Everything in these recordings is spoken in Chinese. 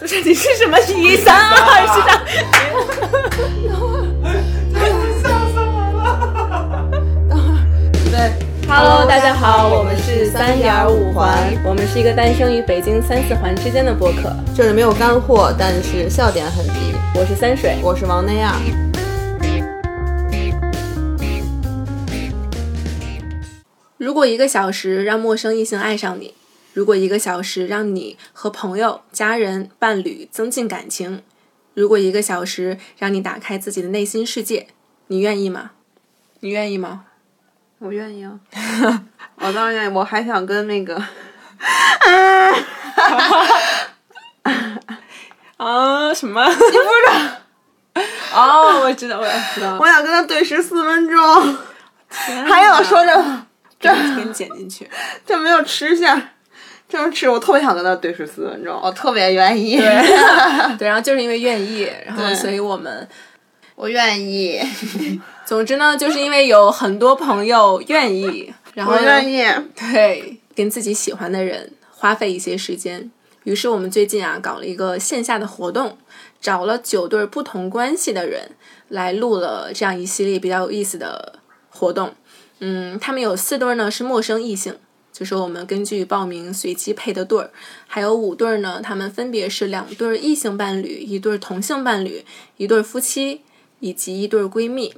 不是你是什么一三二是的？对 Hello，大家好，我们是三点五环，我们是一个诞生于北京三四环之间的播客。这里没有干货，但是笑点很低。我是三水，我是王内亚。如果一个小时让陌生异性爱上你，如果一个小时让你和朋友、家人、伴侣增进感情，如果一个小时让你打开自己的内心世界，你愿意吗？你愿意吗？我愿意啊！我当然愿意，我还想跟那个 啊什么？你不知道？哦，我知道，我知道。我想跟他对视四分钟，还有说着这给你剪进去，这没有吃下，这么吃，我特别想跟他对十四分钟，我特别愿意。对，对，然后就是因为愿意，然后所以我们，我愿意，总之呢，就是因为有很多朋友愿意，然后愿意。对，跟自己喜欢的人花费一些时间。于是我们最近啊搞了一个线下的活动，找了九对不同关系的人来录了这样一系列比较有意思的活动。嗯，他们有四对儿呢是陌生异性，就是我们根据报名随机配的对儿，还有五对儿呢，他们分别是两对儿异性伴侣、一对儿同性伴侣、一对儿夫妻以及一对儿闺蜜。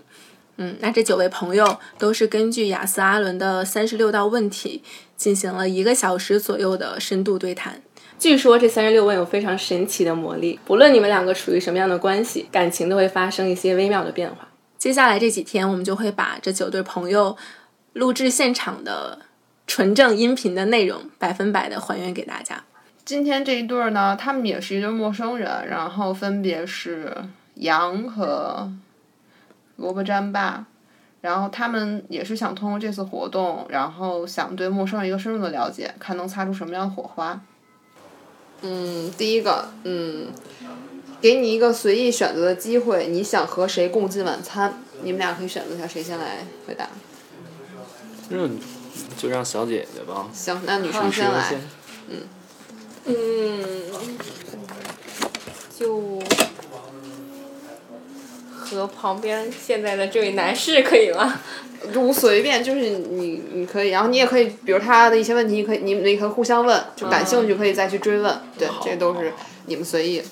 嗯，那这九位朋友都是根据亚瑟·阿伦的三十六道问题进行了一个小时左右的深度对谈。据说这三十六问有非常神奇的魔力，不论你们两个处于什么样的关系，感情都会发生一些微妙的变化。接下来这几天，我们就会把这九对朋友录制现场的纯正音频的内容，百分百的还原给大家。今天这一对儿呢，他们也是一对陌生人，然后分别是杨和萝卜粘爸，然后他们也是想通过这次活动，然后想对陌生人一个深入的了解，看能擦出什么样的火花。嗯，第一个，嗯，给你一个随意选择的机会，你想和谁共进晚餐？你们俩可以选择一下，谁先来回答？那就让小姐姐吧。行，那女生先来。嗯。嗯，就和旁边现在的这位男士可以吗？无随便，就是你你可以，然后你也可以，比如他的一些问题，你可以你们也可以互相问，就感兴趣可以再去追问，对，这都是你们随意。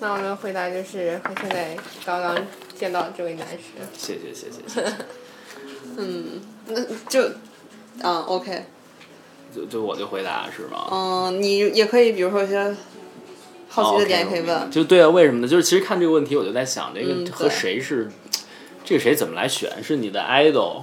那我的回答就是和现在刚刚见到这位男士。谢谢谢谢谢谢。嗯，那就，嗯，OK，就就我就回答是吗？嗯，你也可以，比如说一些好奇的点也可以问。就对啊，为什么呢？就是其实看这个问题，我就在想，这嗯个和谁是，这个谁怎么来选？是你的 idol，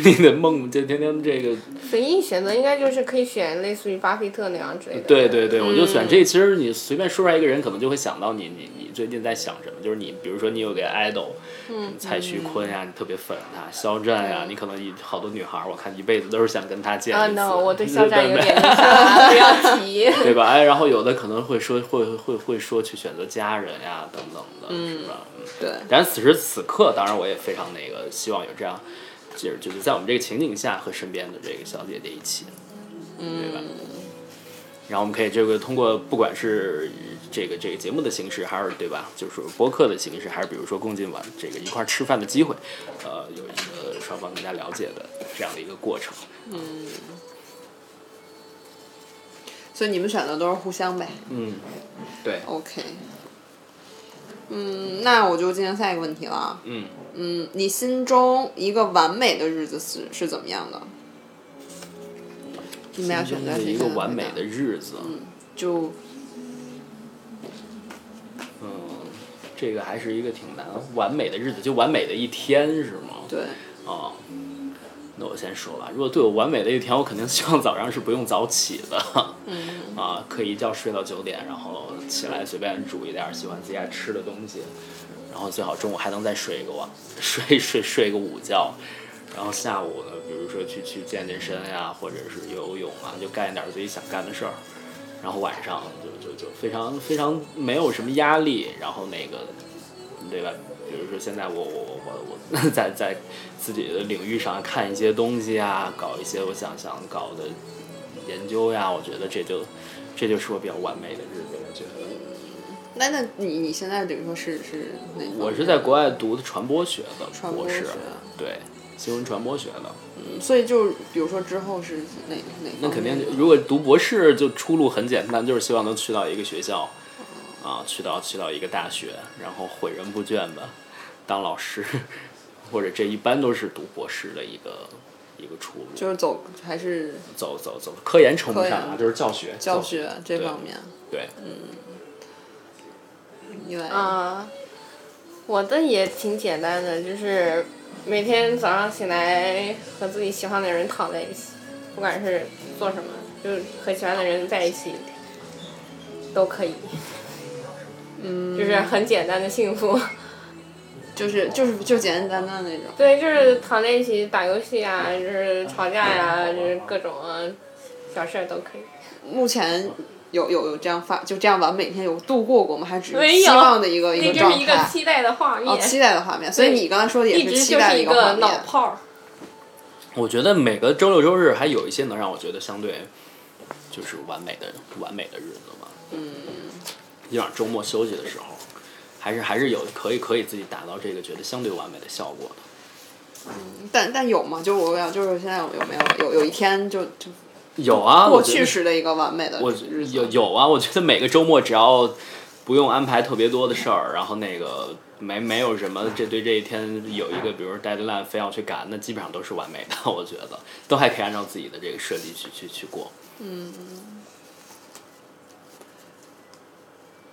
是你的梦？就天天这个，随意选择应该就是可以选类似于巴菲特那样之类的。对对对，我就嗯选这。其实你随便说出来一个人，可能就会想到你你你最近在想什么。就是你，比如说你有个 idol，嗯，蔡徐坤呀，你特别粉他；肖战呀，你可能一好多女孩儿，我看一辈子都是想跟他见啊一次。no，我对肖战有点 不要提。对吧？哎，然后有的可能会说会会会说去选择家人呀等等的，是吧？嗯对，但此时此刻，当然我也非常那个希望有这样，就是就是在我们这个情景下和身边的这个小姐姐一起，对吧？然后我们可以这个通过不管是这个这个节目的形式，还是对吧，就是说播客的形式，还是比如说共进晚这个一块儿吃饭的机会，呃，有一个双方更加了解的这样的一个过程。嗯所以你们选的都是互相呗。嗯，对，OK。嗯，那我就进行下一个问题了。嗯，嗯，你心中一个完美的日子是是怎么样的？你们俩选择谁一个完美的日子。就嗯，这个还是一个挺难完美的日子，就完美的一天是吗？对，啊、那我先说吧。如果对我完美的一天，我肯定希望早上是不用早起的。嗯。啊，可以一觉睡到九点，然后起来随便煮一点喜欢自己爱吃的东西，然后最好中午还能再睡一个晚，睡睡睡个午觉。然后下午呢，比如说去去健健身呀，或者是游游泳啊，就干一点自己想干的事儿。然后晚上就就就非常非常没有什么压力，然后那个，对吧？比如说现在我我我我我在在自己的领域上看一些东西啊，搞一些我想想搞的研究呀，我觉得这就这就是我比较完美的日子，我觉得。那那你你现在等于说是是哪？我是在国外读的传播学的博士传播学，对，新闻传播学的。嗯所以就比如说之后是哪哪？那肯定，如果读博士就出路很简单，就是希望能去到一个学校，啊，去到去到一个大学，然后诲人不倦的当老师，或者这一般都是读博士的一个一个出路。就是走还是走走走，科研称不上啊，就是教学。教学这方面？对，因为啊，我的也挺简单的，就是每天早上醒来和自己喜欢的人躺在一起，不管是做什么，就是和喜欢的人在一起，都可以。嗯，就是很简单的幸福。就是就是就简简单单那种。对，就是躺在一起打游戏啊，就是吵架呀、就是各种啊小事儿都可以。目前有有有这样发就这样完每天有度过过吗？还是只是希望的一个一那个状就是一个态？期待的画面，哦，期待的画面。所以你刚才说的也一直期待的就是一个画面。脑泡儿。我觉得每个周六周日还有一些能让我觉得相对就是完美的完美的日子嘛。嗯。基本上周末休息的时候，还是还是有可以可以自己达到这个觉得相对完美的效果的。嗯但但有吗？就是我想，就是现在有没有有有一天就就有啊，过去时的一个完美的我有有啊，我觉得每个周末只要不用安排特别多的事儿，然后那个没没有什么这对这一天有一个比如说 deadline 非要去赶，那基本上都是完美的，我觉得都还可以按照自己的这个设计去去去过。嗯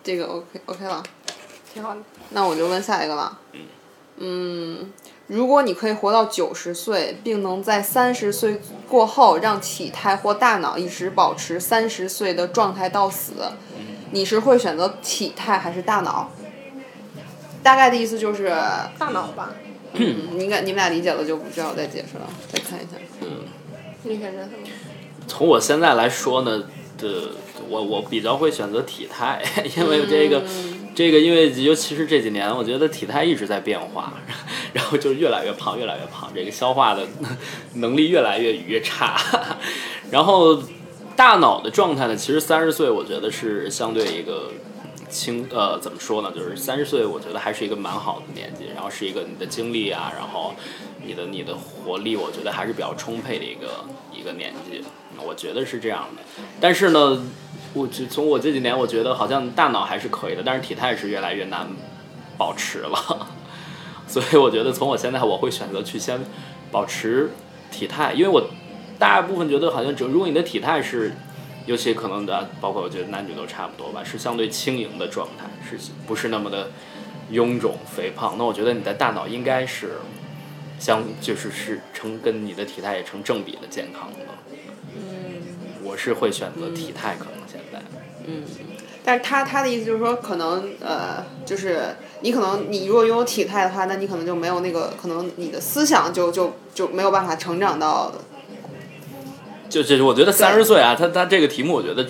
这个 OK OK 了。挺好的。那我就问下一个了。嗯，如果你可以活到九十岁，并能在三十岁过后让体态或大脑一直保持三十岁的状态到死，你是会选择体态还是大脑？大概的意思就是，大脑吧，嗯，你应该你们俩理解了就不需要再解释了，再看一下。嗯你选择什么？从我现在来说呢，的我我比较会选择体态，因为这个、这个，因为尤其是这几年，我觉得体态一直在变化，然后就越来越胖，越来越胖，这个消化的能力越来越越差，然后大脑的状态呢，其实三十岁我觉得是相对一个。轻呃，怎么说呢？就是三十岁，我觉得还是一个蛮好的年纪，然后是一个你的精力啊，然后你的你的活力，我觉得还是比较充沛的一个一个年纪，我觉得是这样的。但是呢，我就从我这几年，我觉得好像大脑还是可以的，但是体态是越来越难保持了。所以我觉得从我现在，我会选择去先保持体态，因为我大部分觉得好像只如果你的体态是。尤其可能的，包括我觉得男女都差不多吧，是相对轻盈的状态，是不是那么的臃肿肥胖？那我觉得你的大脑应该是相就是是成跟你的体态也成正比的健康的。嗯，我是会选择体态，可能现在。但是他他的意思就是说，可能呃，就是你可能你如果拥有体态的话，那你可能就没有那个，可能你的思想就就就没有办法成长到就就是我觉得三十岁啊，他他这个题目我觉得，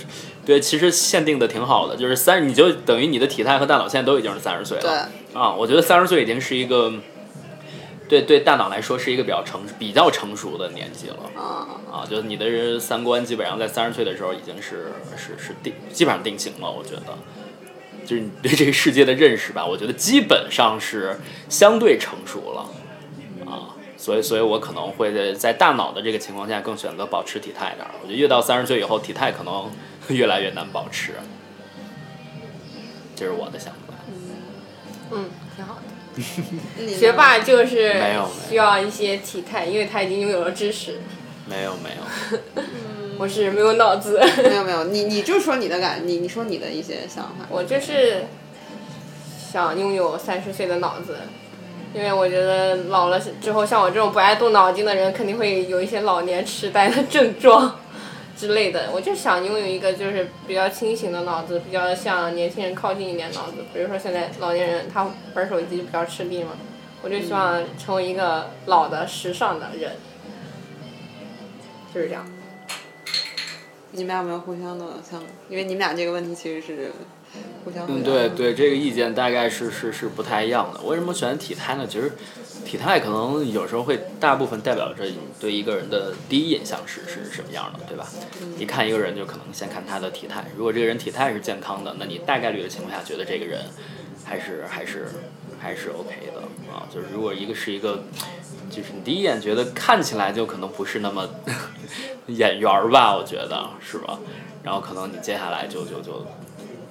对，其实限定的挺好的，就是三，你就等于你的体态和大脑现在都已经是三十岁了。对啊，我觉得三十岁已经是一个，对对，大脑来说是一个比较成比较成熟的年纪了。啊啊，就是你的三观基本上在三十岁的时候已经是是是定基本上定型了，我觉得，就是你对这个世界的认识吧，我觉得基本上是相对成熟了，啊，所以所以我可能会在在大脑的这个情况下更选择保持体态点儿，我觉得越到三十岁以后，体态可能 越来越难保持，这是我的想法。嗯，挺好的。学霸就是需要一些体态，因为他已经拥有了知识。没有没有，我是没有脑子，没有没有，你你就说你的感，你你说你的一些想法。我就是想拥有三十岁的脑子，因为我觉得老了之后，像我这种不爱动脑筋的人，肯定会有一些老年痴呆的症状之类的。我就想拥有一个就是比较清醒的脑子，比较向年轻人靠近一点脑子。比如说现在老年人他玩手机就比较吃力嘛，我就希望成为一个老的时尚的人，就是这样。你们俩有没有互相的像？因为你们俩这个问题其实是互相嗯，对对，这个意见大概是是是不太一样的。为什么选体态呢？其实体态可能有时候会大部分代表着你对一个人的第一印象是是什么样的，对吧？一看一个人就可能先看他的体态，如果这个人体态是健康的，那你大概率的情况下觉得这个人还是还是还是 OK 的啊。就是如果一个是一个，就是你第一眼觉得看起来就可能不是那么眼缘儿吧，我觉得是吧？然后可能你接下来就就就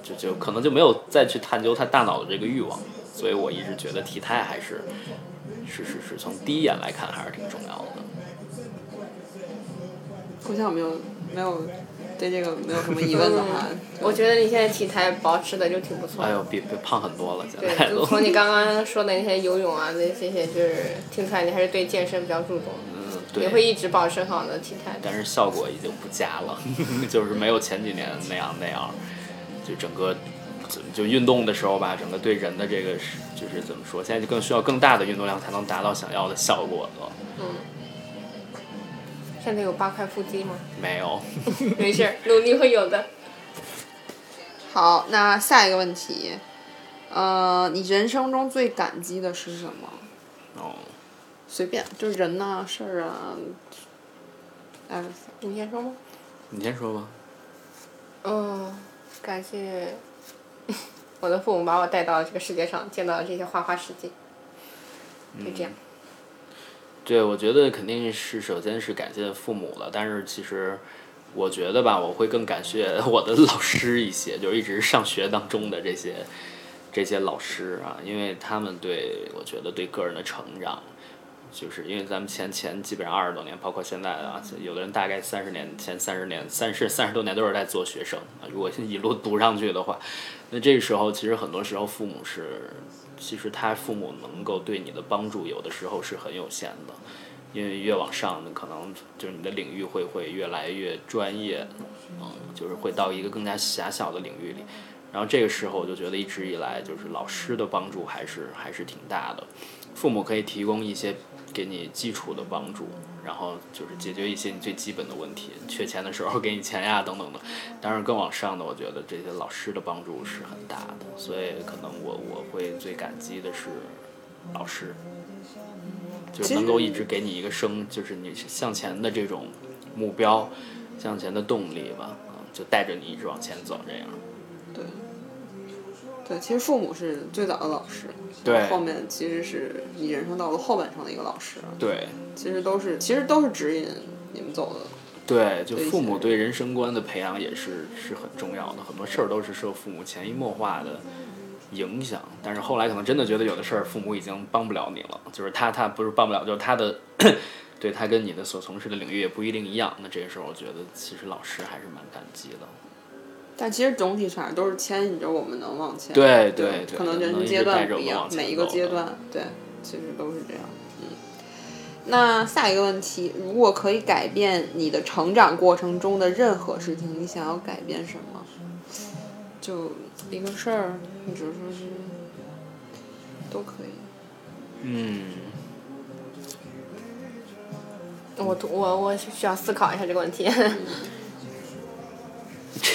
就就可能就没有再去探究他大脑的这个欲望，所以我一直觉得体态还是是是是从第一眼来看还是挺重要的。互相有没有没有对这个没有什么疑问的话，我觉得你现在体态保持的就挺不错。哎呦，比比胖很多了，现，在从你 刚刚说的那些游泳啊，那这些就是听出来你还是对健身比较注重，嗯，也会。一直保持很好的体态。但是效果已经不佳了，就是没有前几年那样那样，就整个就运动的时候吧，整个对人的这个是就是怎么说，现在就更需要更大的运动量才能达到想要的效果了。嗯现在有八块腹肌吗？没有，没事儿，努力会有的。好，那下一个问题，呃，你人生中最感激的是什么？哦，随便，就是人呐、事儿啊。Alex，你先说吗？你先说吧。嗯，感谢我的父母把我带到这个世界上，见到了这些花花世界。就这样。对，我觉得肯定是首先是感谢父母了，但是其实我觉得吧，我会更感谢 我的老师一些，就是一直上学当中的这些这些老师啊，因为他们对我觉得对个人的成长，就是因为咱们前前基本上二十多年，包括现在啊，有的人大概三十年前三十年三十三十多年都是在做学生啊，如果一路读上去的话，那这个时候其实很多时候父母是。其实他父母能够对你的帮助，有的时候是很有限的，因为越往上，可能就是你的领域会会越来越专业，嗯，就是会到一个更加狭小的领域里。然后这个时候，我就觉得一直以来就是老师的帮助还是还是挺大的，父母可以提供一些给你基础的帮助，然后就是解决一些你最基本的问题，缺钱的时候给你钱呀等等的。当然更往上的，我觉得这些老师的帮助是很大的，所以可能我我会最感激的是老师，就是能够一直给你一个生，就是你向前的这种目标，向前的动力吧，就带着你一直往前走这样。对，对，其实父母是最早的老师，对后面其实是你人生道路后半程的一个老师，对其实都是其实都是指引你们走的。对，就父母对人生观的培养也是是很重要的，很多事儿都是受父母潜移默化的影响。但是后来可能真的觉得有的事儿父母已经帮不了你了，就是他他不是帮不了，就是他的对他跟你的所从事的领域也不一定一样。那这个时候我觉得其实老师还是蛮感激的。但其实总体上都是牵引着我们能往前。对对对可能人生阶段不一样每一个阶段，对，其实都是这样。嗯，那下一个问题，如果可以改变你的成长过程中的任何事情，你想要改变什么？就一个事儿，或者说是都可以。嗯，我我我需要思考一下这个问题。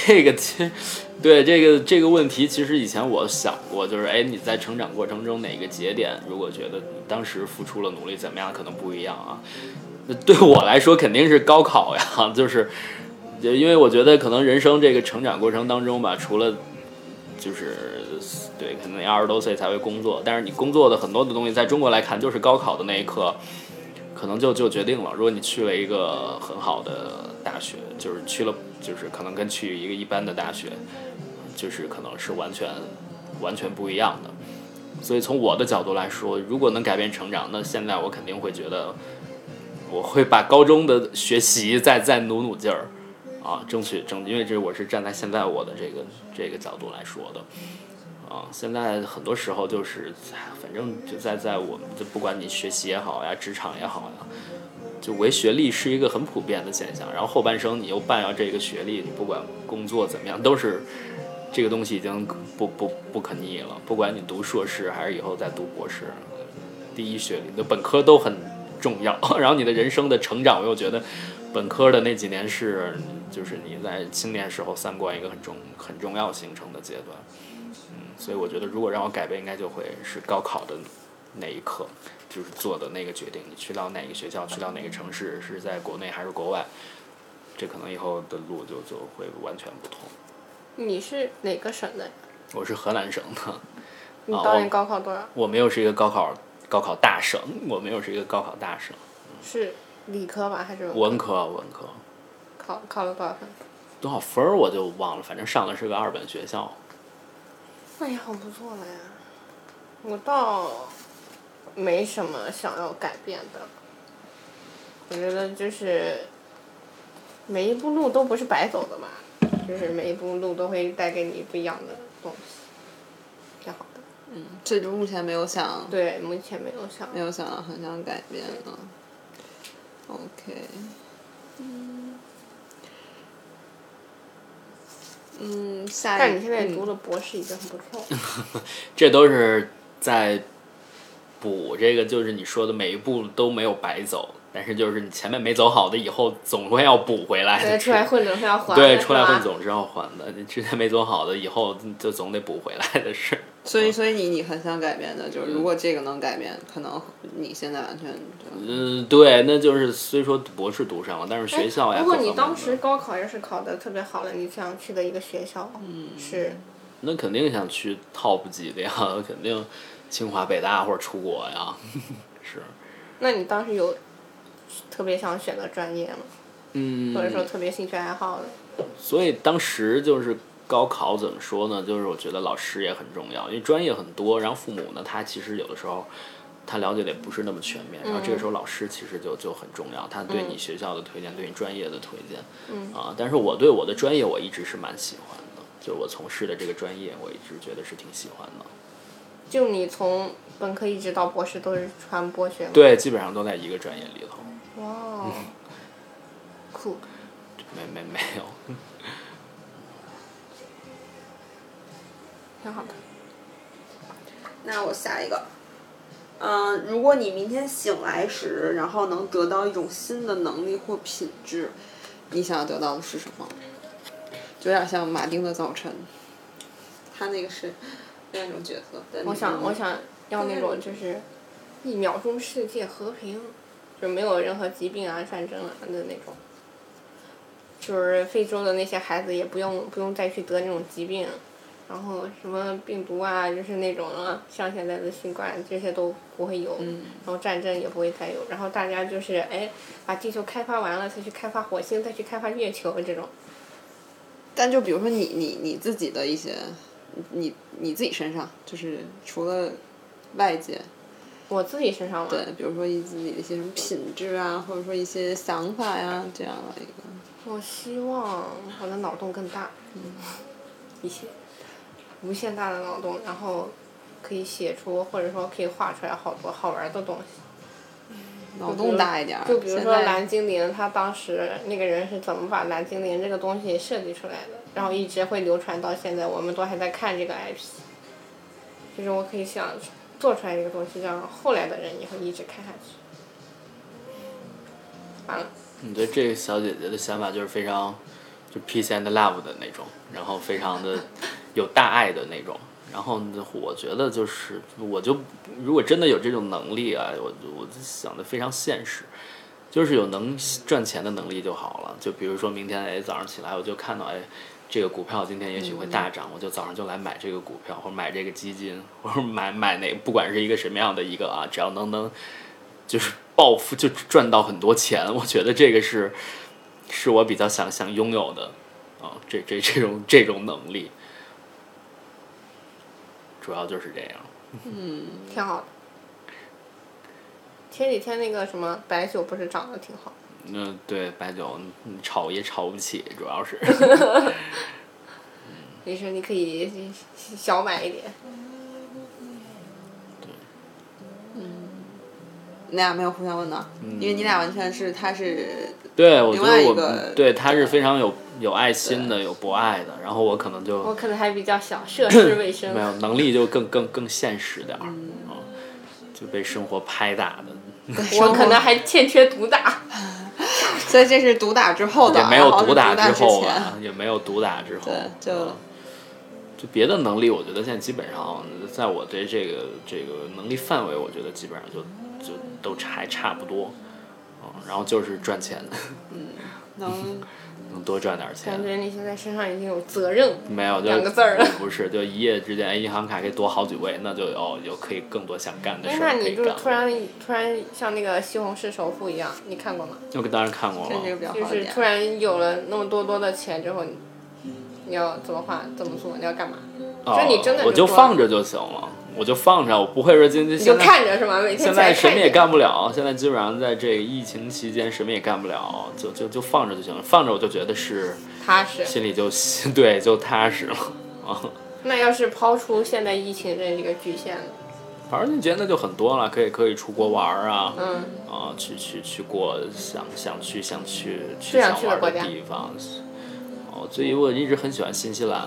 这个其实 对这个这个问题，其实以前我想过，就是哎，你在成长过程中哪个节点，如果觉得当时付出了努力怎么样，可能不一样啊。对我来说肯定是高考呀，就是因为我觉得可能人生这个成长过程当中吧，除了就是对，可能二十多岁才会工作，但是你工作的很多的东西，在中国来看，就是高考的那一刻，可能就就决定了。如果你去了一个很好的大学，就是去了，就是可能跟去一个一般的大学，就是可能是完全完全不一样的。所以从我的角度来说，如果能改变成长，那现在我肯定会觉得，我会把高中的学习再再努努劲儿，啊，争取争，因为这我是站在现在我的这个这个角度来说的。啊，现在很多时候就是，反正就在在我们，就不管你学习也好呀，职场也好呀，就唯学历是一个很普遍的现象。然后后半生你又办要这个学历，你不管工作怎么样，都是这个东西已经不不不可逆了。不管你读硕士还是以后再读博士，第一学历，的本科都很重要。然后你的人生的成长，我又觉得本科的那几年是，就是你在青年时候三观一个很重很重要形成的阶段。嗯所以我觉得，如果让我改变，应该就会是高考的那一刻，就是做的那个决定，你去到哪个学校，去到哪个城市，是在国内还是国外，这可能以后的路就就会完全不同。你是哪个省的呀？我是河南省的，你哦当年高考多少？我没有是一个高考高考大省，我没有是一个高考大省，是理科吧还是文科文科，考考了多少分？多少分儿我就忘了，反正上的是个二本学校。那也很不错了呀。我倒没什么想要改变的，我觉得就是每一步路都不是白走的嘛，就是每一步路都会带给你不一样的东西，挺好的。嗯这就目前没有想对，目前没有想没有想很想改变啊。OK，嗯，下一但你现在嗯读的博士已经很不错了。这都是在补这个，就是你说的每一步都没有白走，但是就是你前面没走好的，以后总会要补回来对，的。出来混总是要还的。对，出来混总是要还的。你之前没走好的，以后就总得补回来的事。所以，所以你你很想改变的，就是如果这个能改变，可能你现在完全就嗯，对，那就是虽说博士读上了，但是学校如果你当时高考要是考的特别好了，你想去的一个学校，嗯是那肯定想去 top 级的呀，肯定清华、北大或者出国呀。是，那你当时有特别想选的专业吗？嗯，或者说特别兴趣爱好的？所以当时就是高考怎么说呢？就是我觉得老师也很重要，因为专业很多，然后父母呢，他其实有的时候他了解的也不是那么全面，然后这个时候老师其实就就很重要，他对你学校的推荐，对你专业的推荐，嗯啊，但是我对我的专业我一直是蛮喜欢的，就是我从事的这个专业，我一直觉得是挺喜欢的。就你从本科一直到博士都是传播学吗？对，基本上都在一个专业里头，哇哦，酷！没没没有。挺好的。那我下一个，嗯、如果你明天醒来时，然后能得到一种新的能力或品质，你想要得到的是什么？就有点像马丁的早晨，他那个是另外一种角色。我想，嗯我想要那种就是一秒钟世界和平，就没有任何疾病啊、战争啊的那种。就是非洲的那些孩子也不用不用再去得那种疾病，然后什么病毒啊，就是那种啊，像现在的新冠这些都不会有，然后战争也不会再有，然后大家就是哎，把地球开发完了，再去开发火星，再去开发月球这种。但就比如说你你你自己的一些，你你自己身上，就是除了外界，我自己身上嘛，对，比如说一自己的一些什么品质啊，或者说一些想法呀，这样的一个。我希望我的脑洞更大，嗯一些无限大的脑洞，然后可以写出或者说可以画出来好多好玩的东西。脑洞大一点儿。就比如说蓝精灵，他当时那个人是怎么把蓝精灵这个东西设计出来的，然后一直会流传到现在，我们都还在看这个 IP。就是我可以想做出来一个东西，让后来的人也会一直看下去。完了，你对这个小姐姐的想法就是非常，就 peace and love 的那种，然后非常的有大爱的那种。然后呢我觉得就是，我就如果真的有这种能力啊，我我就想的非常现实，就是有能赚钱的能力就好了。就比如说明天哎早上起来我就看到哎。这个股票今天也许会大涨，我就早上就来买这个股票，或者买这个基金，或者买买哪，不管是一个什么样的一个啊，只要能能就是暴富就赚到很多钱，我觉得这个是是我比较想想拥有的啊，这这这种这种能力，主要就是这样。嗯。挺好的。前几天那个什么白酒不是涨得挺好，嗯，对，白酒你炒也炒不起，主要是。没事你可以小买一点。嗯。你俩没有互相问呢，因为你俩完全是他是对我觉另外得我一个对他是非常有有爱心的，有博爱的，然后我可能就我可能还比较小，涉世未深。没。有能力就更更更现实点儿，嗯，就被生活拍打的，我可能还欠缺毒打。所以这是毒打之后的，也没有毒打之之后前啊，也没有毒打之后，对，就嗯就别的能力，我觉得现在基本上在我对这个这个能力范围，我觉得基本上就就都还差不多，嗯，然后就是赚钱，嗯能能多赚点钱感。觉你现在身上已经有责任，没有，就两个字儿了 不是，就一夜之间，哎，银行卡可以多好几位，那就哦，有可以更多想干的哎事，儿那你就是。突然突然像那个《西红柿首富》一样，你看过吗？我当然看过了，就是突。然有了那么多多的钱之后，你你要怎么花？怎么做？你要干嘛？哦就你真的我就放着就行了，我就放着，我不会说今天你就看着是吗？每天现在什么也干不了，现在基本上在这个疫情期间什么也干不了，就就就放着就行了，放着我就觉得是踏实。心里就 对就踏实了啊。那要是抛出现在疫情这一个局限，反正你觉得那就很多了，可以可以出国玩儿啊，嗯，啊，去去去过想想去想去去想想玩的去的地方。哦，所以我一直很喜欢新西兰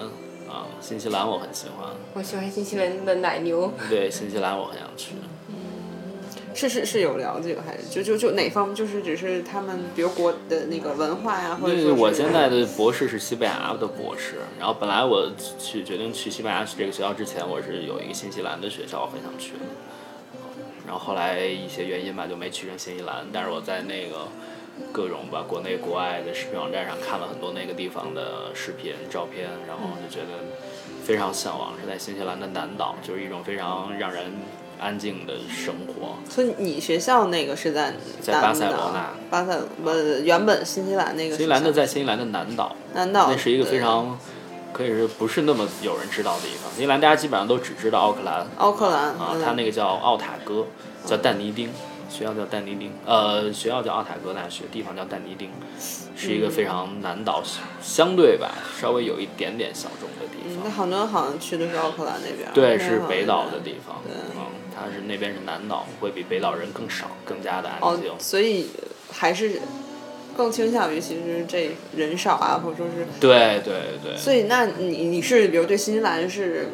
啊，新西兰我很喜欢，我喜欢新西兰的奶牛。对新西兰我很想去。是是是有了解还是就就就哪方面？就是只是他们比如国的那个文化呀，或者因说是我现在的博士是西班牙的博士，然后本来我去决定去西班牙去这个学校之前，我是有一个新西兰的学校我很想去的，然后后来一些原因吧就没去成新西兰，但是我在那个各种吧国内国外的视频网站上看了很多那个地方的视频照片，然后就觉得非常向往，是在新西兰的南岛，就是一种非常让人安静的生活。所以你学校那个是在在巴塞罗那巴塞不原本新西兰那个新西兰的在新西兰的南岛，南岛，那是一个非常可以是不是那么有人知道的地方。新西兰大家基本上都只知道奥克兰奥克兰啊，嗯它那个叫奥塔哥，叫但尼丁，学校叫但尼丁，呃，学校叫奥塔哥大学，地方叫但尼丁，是一个非常南岛，相对吧稍微有一点点小众的地方。嗯那很多人好像去的是奥克兰那边，对，是北岛的地方，对嗯，它是那边是南岛，会比北岛人更少，更加的安哦静。，所以还是更倾向于其实这人少啊，或者说是，对对对，所以那你你是比如对新西兰是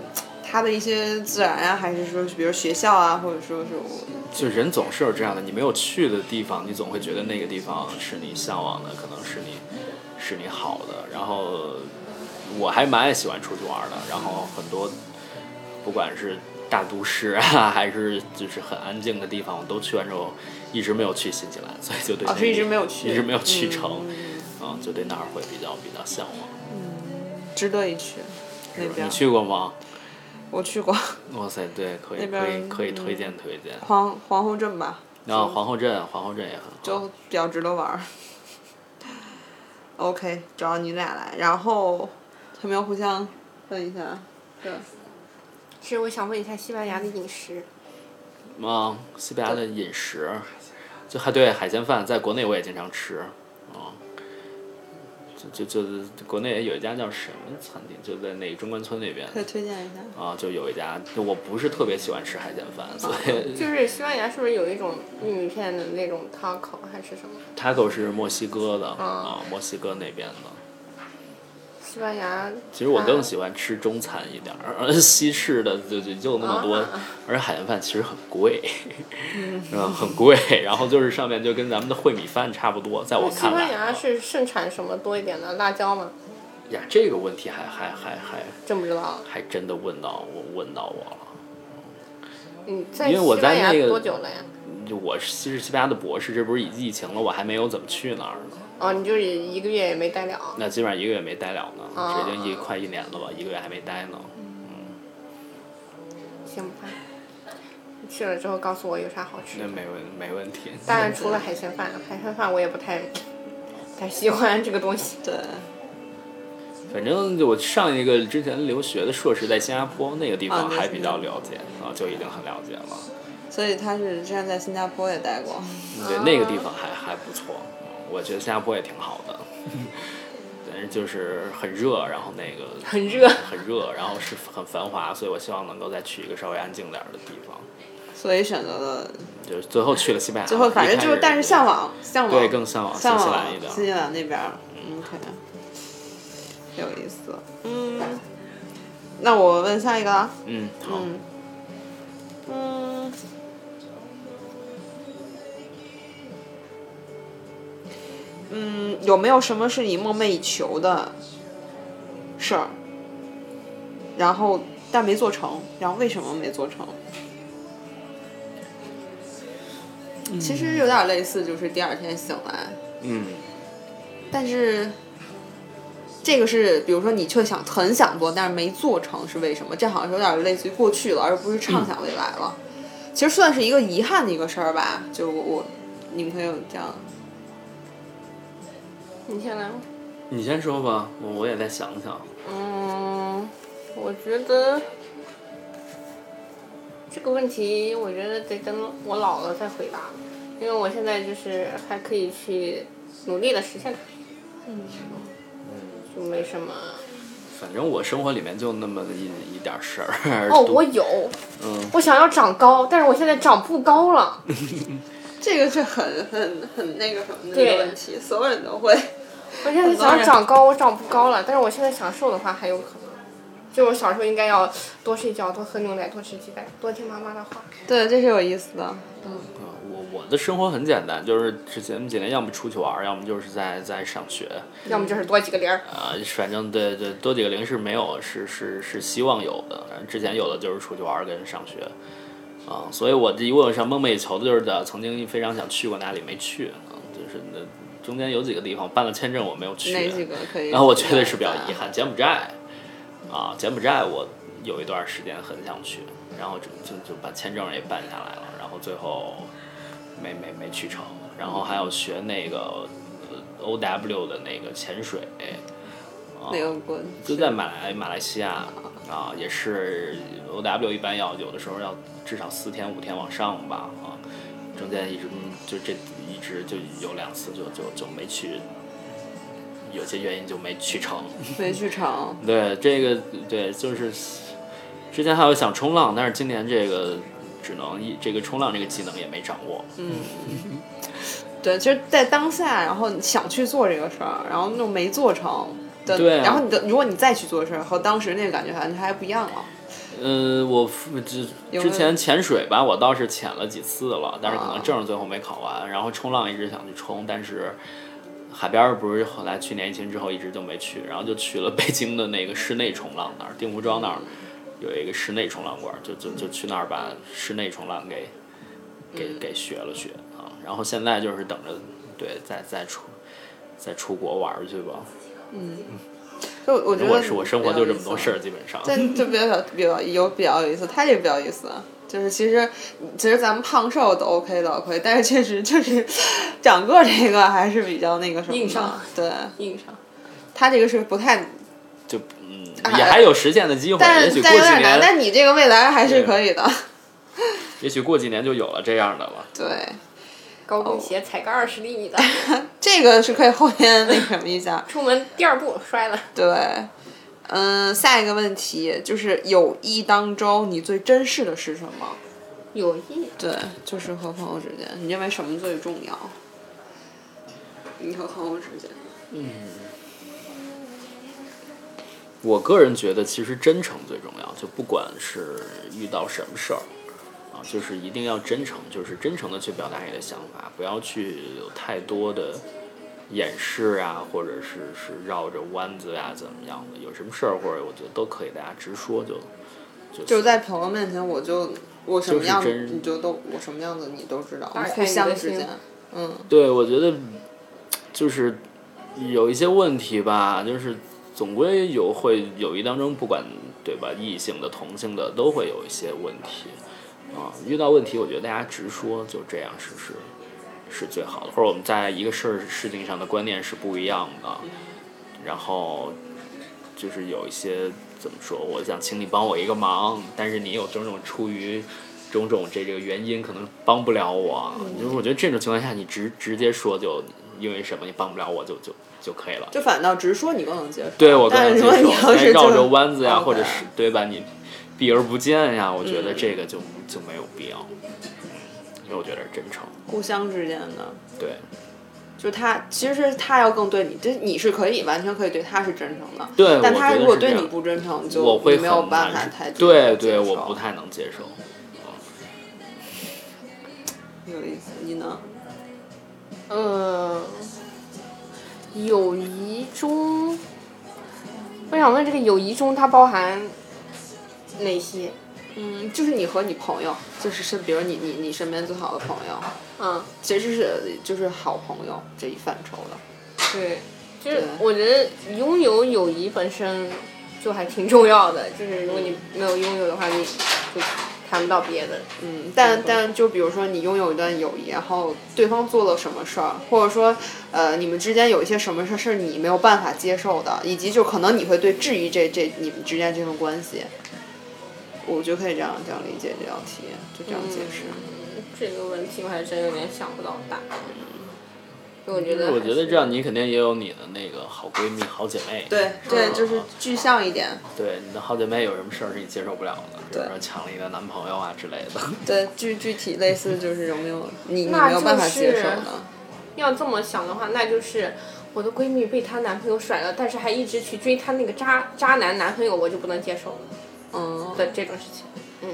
它的一些自然啊，还是说比如学校啊，或者说是我就人总是有这样的，你没有去的地方，你总会觉得那个地方是你向往的，可能是你是你好的。然后我还蛮喜欢出去玩的，然后很多不管是大都市啊，还是就是很安静的地方，我都去完之后，一直没有去新西兰，所以就对那里哦是一直没有去一直没有去成，嗯啊、就对那儿会比较比较向往。嗯值得一去。那边你去过吗？我去过哇塞，对，可以可以那边可以推荐推荐。皇皇后镇吧，然后皇后镇，皇后镇也很好。就比较值得玩儿。OK，找你俩来，然后他们要互相问一下？对，其实我想问一下西班牙的饮食，嗯，西班牙的饮食，就还对海鲜饭，在国内我也经常吃，啊，就就就国内也有一家叫什么餐厅，就在那个中关村那边可以推荐一下。啊，就有一家，就我不是特别喜欢吃海鲜饭，所以就是西班牙是不是有一种玉米片的那种 taco 还是什么？taco 是墨西哥的啊，墨西哥那边的。西班牙其实我更喜欢吃中餐一点儿，而西式的就就就那么多，而且海鲜饭其实很贵，是吧？很贵，然后就是上面就跟咱们的烩米饭差不多，在我看来西。班牙是盛产什么多一点的？辣椒吗？呀，这个问题还还还还真不知道。还真的问到我问到我了。嗯在因为我西班牙在那个多久了呀？就我是西是西班牙的博士，这不是疫疫情了，我还没有怎么去那儿呢。哦，你就是一个月也没待了。那基本上一个月没待了呢，已经一快一年了吧，一个月还没待呢。嗯行吧。你去了之后告诉我有啥好吃的。那没问没问题。当然 除了海鲜饭，海鲜饭我也不太不太喜欢这个东西。对，反正就我上一个之前留学的硕士在新加坡那个地方还比较了解啊，就已经很了解了。所以他是之前在新加坡也待过。对，那个地方还还不错，嗯我觉得新加坡也挺好的。但是就是很热，然后那个很热很热，然后是很繁华，所以我希望能够再去一个稍微安静点儿的地方。所以选择了就是最后去了西班牙，最后，反正就是，但是向往向往对更向往新西兰一点新西兰那边嗯，OK，有意思。嗯，那我问下一个啊。嗯，好，嗯嗯，嗯，有没有什么是你梦寐以求的事儿？然后但没做成，然后为什么没做成？其实有点类似，就是第二天醒来，嗯，但是这个是，比如说你却想很想做，但是没做成，是为什么？这好像有点类似于过去了，而不是畅想未来了。其实算是一个遗憾的一个事儿吧。就我，你们会有这样？你先来吧？你先说吧，我我也再想想。嗯，我觉得这个问题，我觉得得等我老了再回答，因为我现在就是还可以去努力的实现它。嗯。就没什么。反正我生活里面就那么一一点事儿。哦，我有。嗯。我想要长高，但是我现在长不高了。这个是很很很那个什么的一个问题，所有人都会。我现在想长高，我长不高了。但是我现在想瘦的话，还有可能。就我小时候应该要多睡觉，多喝牛奶，多吃鸡蛋，多听妈妈的话。对，这是有意思的。嗯。我我的生活很简单，就是之前几年要么出去玩，要么就是在在上学，要么就是多几个零儿。啊，反正对对，多几个零是没有，是是是希望有的。之前有的就是出去玩跟上学，啊，所以我这一问上梦寐以求的就是曾经非常想去过哪里没去啊，就是那中间有几个地方办了签证我没有去，哪几个可以？然后我觉得是比较遗憾，柬埔寨，啊，柬埔寨我有一段时间很想去，然后就就就把签证也办下来了，然后最后。没没没去成，然后还有学那个 O W 的那个潜水，哪个国？就在马来马来西亚啊，也是 O W 一般要有的时候要至少四天五天往上吧啊，中间一直就这一直就有两次就就就没去，有些原因就没去成。没去成。对这个对就是之前还有想冲浪，但是今年这个。只能一这个冲浪这个技能也没掌握。嗯，对，其实，在当下，然后你想去做这个事儿，然后又没做成，对，然后你的，如果你再去做事儿，和当时那个感觉好像还不一样了。嗯，我之之前潜水吧，我倒是潜了几次了，但是可能证最后没考完。然后冲浪一直想去冲，但是海边不是后来去年疫情之后一直就没去，然后就去了 北京的那个室内冲浪那儿，定福庄那儿。有一个室内冲浪馆，就就就去那儿把室内冲浪给给给学了学啊，然后现在就是等着对再再出再出国玩去吧。嗯，就我觉得是我生活就这么多事儿，基本上。就比较比较有比较有意思，他这个比较有意思，就是其实其实咱们胖瘦都 OK 的 OK，但是确实就是长个这个还是比较那个什么。硬伤。对。硬伤。他这个是不太。就嗯，也还有实现的机会，但但有点难。但你这个未来还是可以的。也许过几年就有了这样的了。对，高跟鞋踩个二十厘米的，这个是可以后天那什么一下。出门第二步摔了。对，嗯，下一个问题就是友谊当中你最珍视的是什么？友谊。对，就是和朋友之间，你认为什么最重要？你和朋友之间。嗯。我个人觉得，其实真诚最重要。就不管是遇到什么事儿，啊，就是一定要真诚，就是真诚的去表达你的想法，不要去有太多的掩饰啊，或者是是绕着弯子呀，怎么样的？有什么事儿，或者我觉得都可以，大家直说就。就是在朋友面前，我就我什么样子，你就都我什么样子，你都知道。互相之间，嗯。对，我觉得就是有一些问题吧，就是。总归有会友谊当中，不管对吧，异性的、同性的，都会有一些问题啊。遇到问题，我觉得大家直说，就这样是是是最好的。或者我们在一个事儿事情上的观念是不一样的，然后就是有一些怎么说，我想请你帮我一个忙，但是你有种种出于种种这这个原因，可能帮不了我。就是我觉得这种情况下，你直直接说，就因为什么你帮不了我，就就。就可以了，就反倒直说你更能接受。对我更能接受。绕着弯子呀，或者是对吧？你避而不见呀，我觉得这个就就没有必要。因为我觉得是真诚，互相之间的。对，就他其实他要更对你，就你是可以完全可以对他是真诚的。对，但他如果对你不真诚，就没有办法太对对，我不太能接受。有意思，你呢？嗯。友谊中，我想问这个友谊中它包含哪些？嗯，就是你和你朋友，就是是比如你你你身边最好的朋友，嗯，其实是就是好朋友这一范畴的。对，就是我觉得拥有友谊本身就还挺重要的，就是如果你没有拥有的话，你就谈不到别的。嗯，但但就比如说你拥有一段友谊，然后对方做了什么事儿，或者说呃你们之间有一些什么事儿是你没有办法接受的，以及就可能你会对质疑这这你们之间这份关系。我觉得可以这样这样理解这道题，就这样解释。这个问题我还真有点想不到答案。我觉得，我觉得这样，你肯定也有你的那个好闺蜜、好姐妹。对对，就是具象一点。对，你的好姐妹有什么事儿是你接受不了的？比如说抢了你的男朋友啊之类的。对，具具体类似就是有没有你没有办法接受的。要这么想的话，那就是我的闺蜜被她男朋友甩了，但是还一直去追她那个渣渣男男朋友，我就不能接受嗯，的这种事情。嗯。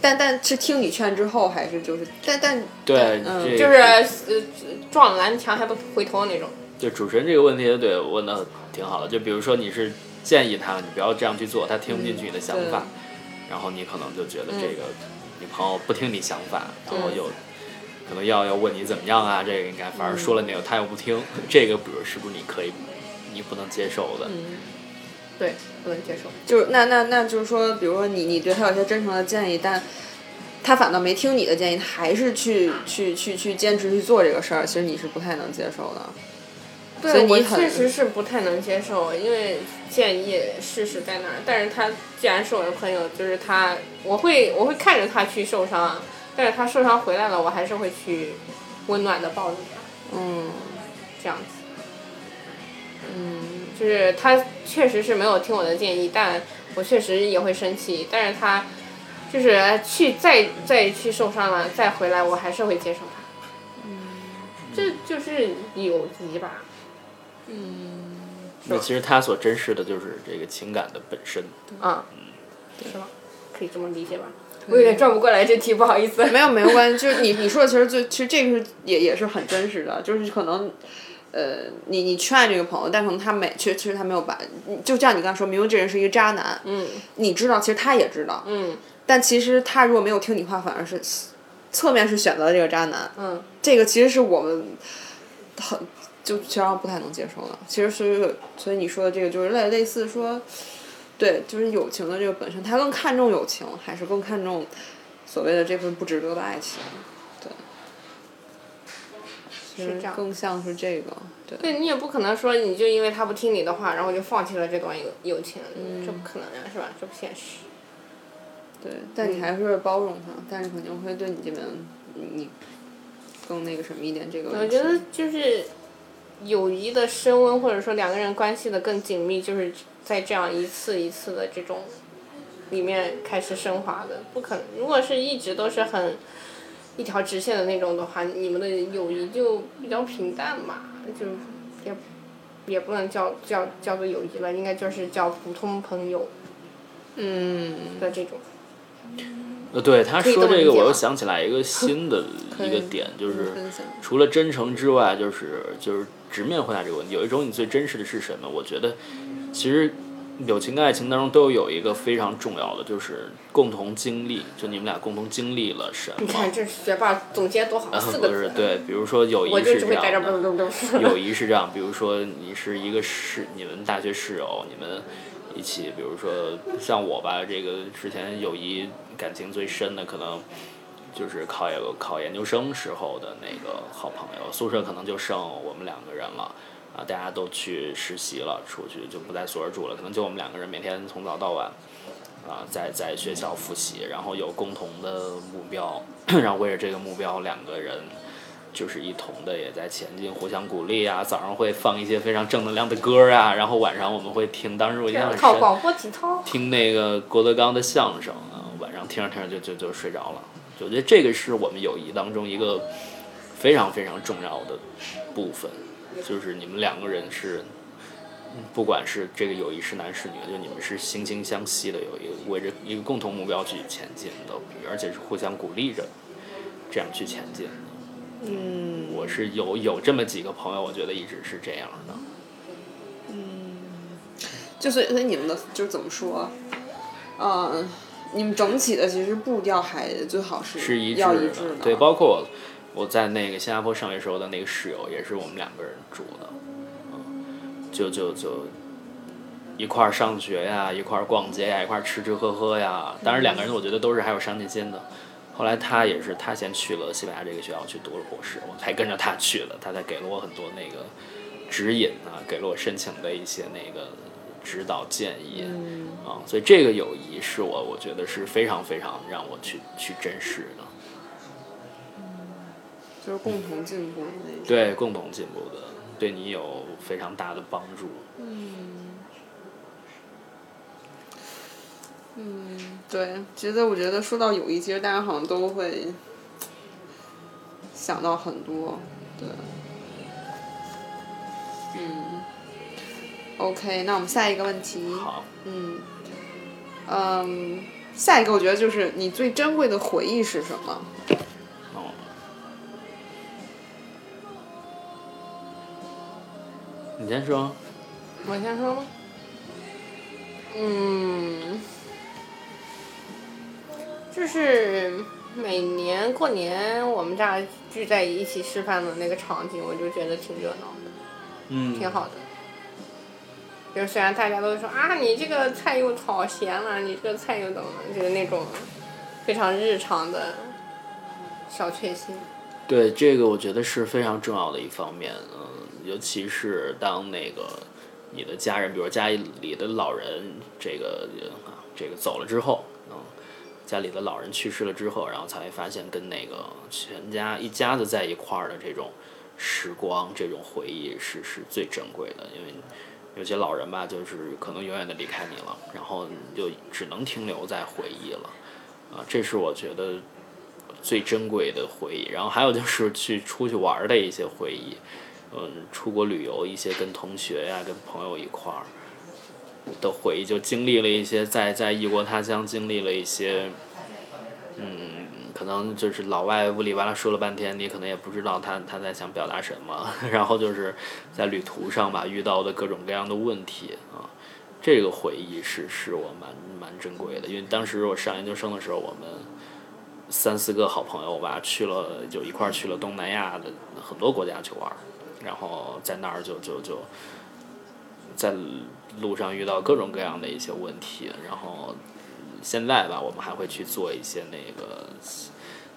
但但是听你劝之后，还是就是但但对，嗯。就是呃撞了南墙还不回头那种。就主持人这个问题，对问的挺好的。就比如说你是建议他，你不要这样去做，他听不进去你的想法，然后你可能就觉得这个你朋友不听你想法，然后又可能要要问你怎么样啊，这个应该反而说了那个他又不听，这个比如是不是你可以你不能接受的？嗯。对，不能接受。就是那那那就是说，比如说你你对他有些真诚的建议，但他反倒没听你的建议，他还是去去去去坚持去做这个事儿，其实你是不太能接受的。对，我确实是不太能接受，因为建议事实在那儿，但是他既然是我的朋友，就是他，我会我会看着他去受伤，但是他受伤回来了，我还是会去温暖的抱着他，嗯这样子。嗯，就是他确实是没有听我的建议，但我确实也会生气，但是他就是去再再去受伤了，再回来，我还是会接受他。嗯，这就是友谊吧。嗯那其实他所珍视的就是这个情感的本身。啊，是吧？可以这么理解吧？我有点转不过来这题，不好意思。没有没有关系，就是你你说的其实最其实这个是也也是很真实的，就是可能。呃，你你劝这个朋友，但可能他没，其实其实他没有把，就像你刚才说，明明这人是一个渣男，嗯。你知道，其实他也知道，嗯。但其实他如果没有听你话，反而是侧面是选择了这个渣男，嗯，这个其实是我们很就其实上不太能接受的。其实所以所以你说的这个就是类类似说，对，就是友情的这个本身，他更看重友情，还是更看重所谓的这份不值得的爱情？更像是这个，对。对你也不可能说你就因为他不听你的话，然后就放弃了这段友友情，这不可能呀，是吧？这不现实。对，但你还是会包容他，但是肯定会对你这边你更那个什么一点这个。我觉得就是友谊的升温，或者说两个人关系的更紧密，就是在这样一次一次的这种里面开始升华的。不可能，如果是一直都是很一条直线的那种的话，你们的友谊就比较平淡嘛，就也也不能叫叫叫做友谊了，应该就是叫普通朋友嗯，的这种。呃，对他说这个，我又想起来一个新的 一个点，就是除了真诚之外，就是就是直面回答这个问题。有一种你最真实的是什么？我觉得其实友情跟爱情当中都有一个非常重要的，就是共同经历，就你们俩共同经历了什么。你看这学霸总结多好，呃四个字。不是对，比如说友谊是这这样的。友谊是这样，比如说你是一个室，你们大学室友，你们一起，比如说像我吧，这个之前友谊感情最深的可能就是考研考研究生时候的那个好朋友，宿舍可能就剩我们两个人了。啊，大家都去实习了，出去就不在宿舍住了，可能就我们两个人每天从早到晚，啊，在在学校复习，然后有共同的目标，然后为了这个目标，两个人就是一同的也在前进，互相鼓励啊。早上会放一些非常正能量的歌啊，然后晚上我们会听，当时我印象很深，靠广播体操。听那个郭德纲的相声啊，晚上听着听着就就就睡着了。我觉得这个是我们友谊当中一个非常非常重要的部分，就是你们两个人是，嗯不管是这个友谊是男是女，就你们是惺惺相惜的，有一个围着一个共同目标去前进的，而且是互相鼓励着，这样去前进。嗯，我是有有这么几个朋友，我觉得一直是这样的。嗯就所以所以你们的就是怎么说？嗯，你们整体的其实步调还最好是是一要致一致的，对，包括我我在那个新加坡上学时候的那个室友，也是我们两个人住的，嗯，就就就一块儿上学呀，一块儿逛街呀，一块儿吃吃喝喝呀。当然，两个人我觉得都是还有上进心的。后来他也是，他先去了西班牙这个学校去读了博士，我才跟着他去的，他才给了我很多那个指引啊，给了我申请的一些那个指导建议。啊，所以这个友谊是我我觉得是非常非常让我去去珍视的，就是共同进步的那种。对，共同进步的，对你有非常大的帮助。嗯。嗯对，其实我觉得说到友谊，其实大家好像都会想到很多，对，嗯，OK，那我们下一个问题，好，嗯，嗯，下一个我觉得就是你最珍贵的回忆是什么？你先说。我先说吗？嗯，就是每年过年我们家聚在一起吃饭的那个场景，我就觉得挺热闹的，嗯，挺好的。就是虽然大家都说啊，你这个菜又炒咸了，你这个菜又怎么，就是那种非常日常的小确幸。对，这个我觉得是非常重要的一方面，嗯，尤其是当那个你的家人，比如家里的老人，这个啊，这个走了之后，嗯，家里的老人去世了之后，然后才会发现跟那个全家一家子在一块儿的这种时光，这种回忆是是最珍贵的，因为有些老人吧，就是可能永远的离开你了，然后你就只能停留在回忆了，啊，这是我觉得。最珍贵的回忆，然后还有就是去出去玩的一些回忆，嗯，出国旅游一些跟同学呀、跟朋友一块儿的回忆，就经历了一些在在异国他乡经历了一些，嗯，可能就是老外呜里哇啦说了半天，你可能也不知道他他在想表达什么，然后就是在旅途上吧遇到的各种各样的问题啊，这个回忆是是我蛮蛮珍贵的，因为当时我上研究生的时候，我们。三四个好朋友吧，去了就一块儿去了东南亚的很多国家去玩儿，然后在那儿就就就在路上遇到各种各样的一些问题，然后现在吧，我们还会去做一些那个，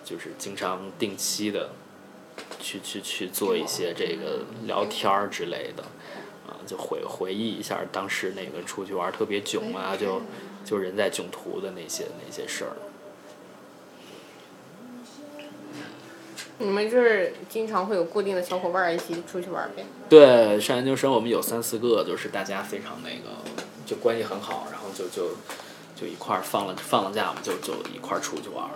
就是经常定期的去去去做一些这个聊天儿之类的，啊，就回回忆一下当时那个出去玩特别囧啊，就就人在囧途的那些那些事儿。你们就是经常会有固定的小伙伴儿一起出去玩儿呗？对，上研究生我们有三四个，就是大家非常那个，就关系很好，然后就就就一块儿放了放了假，我们就就一块儿出去玩儿。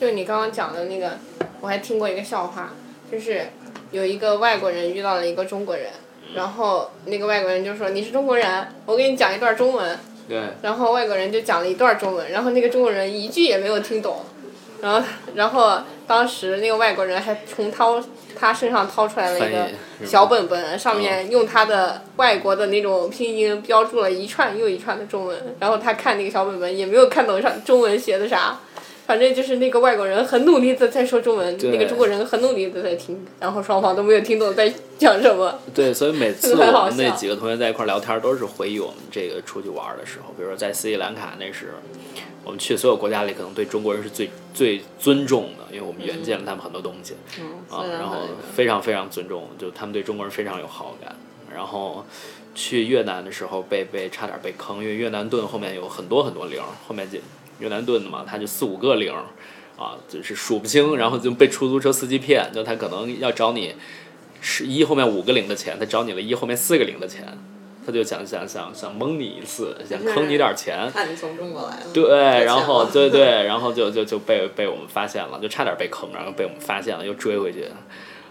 就你刚刚讲的那个，我还听过一个笑话，就是有一个外国人遇到了一个中国人，然后那个外国人就说：“你是中国人，我给你讲一段中文。”对，然后外国人就讲了一段中文，然后那个中国人一句也没有听懂，然后然后当时那个外国人还从掏他身上掏出来了一个小本本，上面用他的外国的那种拼音标注了一串又一串的中文，然后他看那个小本本也没有看懂上中文写的啥。反正就是那个外国人很努力的在说中文，那个中国人很努力的在听，然后双方都没有听懂在讲什么。对，所以每次 我们那几个同学在一块儿聊天儿，都是回忆我们这个出去玩儿的时候。比如说在斯里兰卡那时，我们去所有国家里，可能对中国人是最最尊重的，因为我们援建了他们很多东西。啊，自然然后非常非常尊重，就他们对中国人非常有好感。然后去越南的时候被被差点被坑，因为越南盾后面有很多很多零，后面就越南盾的嘛，他就四五个零，啊，就是数不清，然后就被出租车司机骗，就他可能要找你是一后面五个零的钱，他找你了一后面四个零的钱，他就想想想想蒙你一次，想坑你点儿钱。看你从中国来了。对，然后对对，然后就就就被被我们发现了，就差点被坑，然后被我们发现了，又追回去，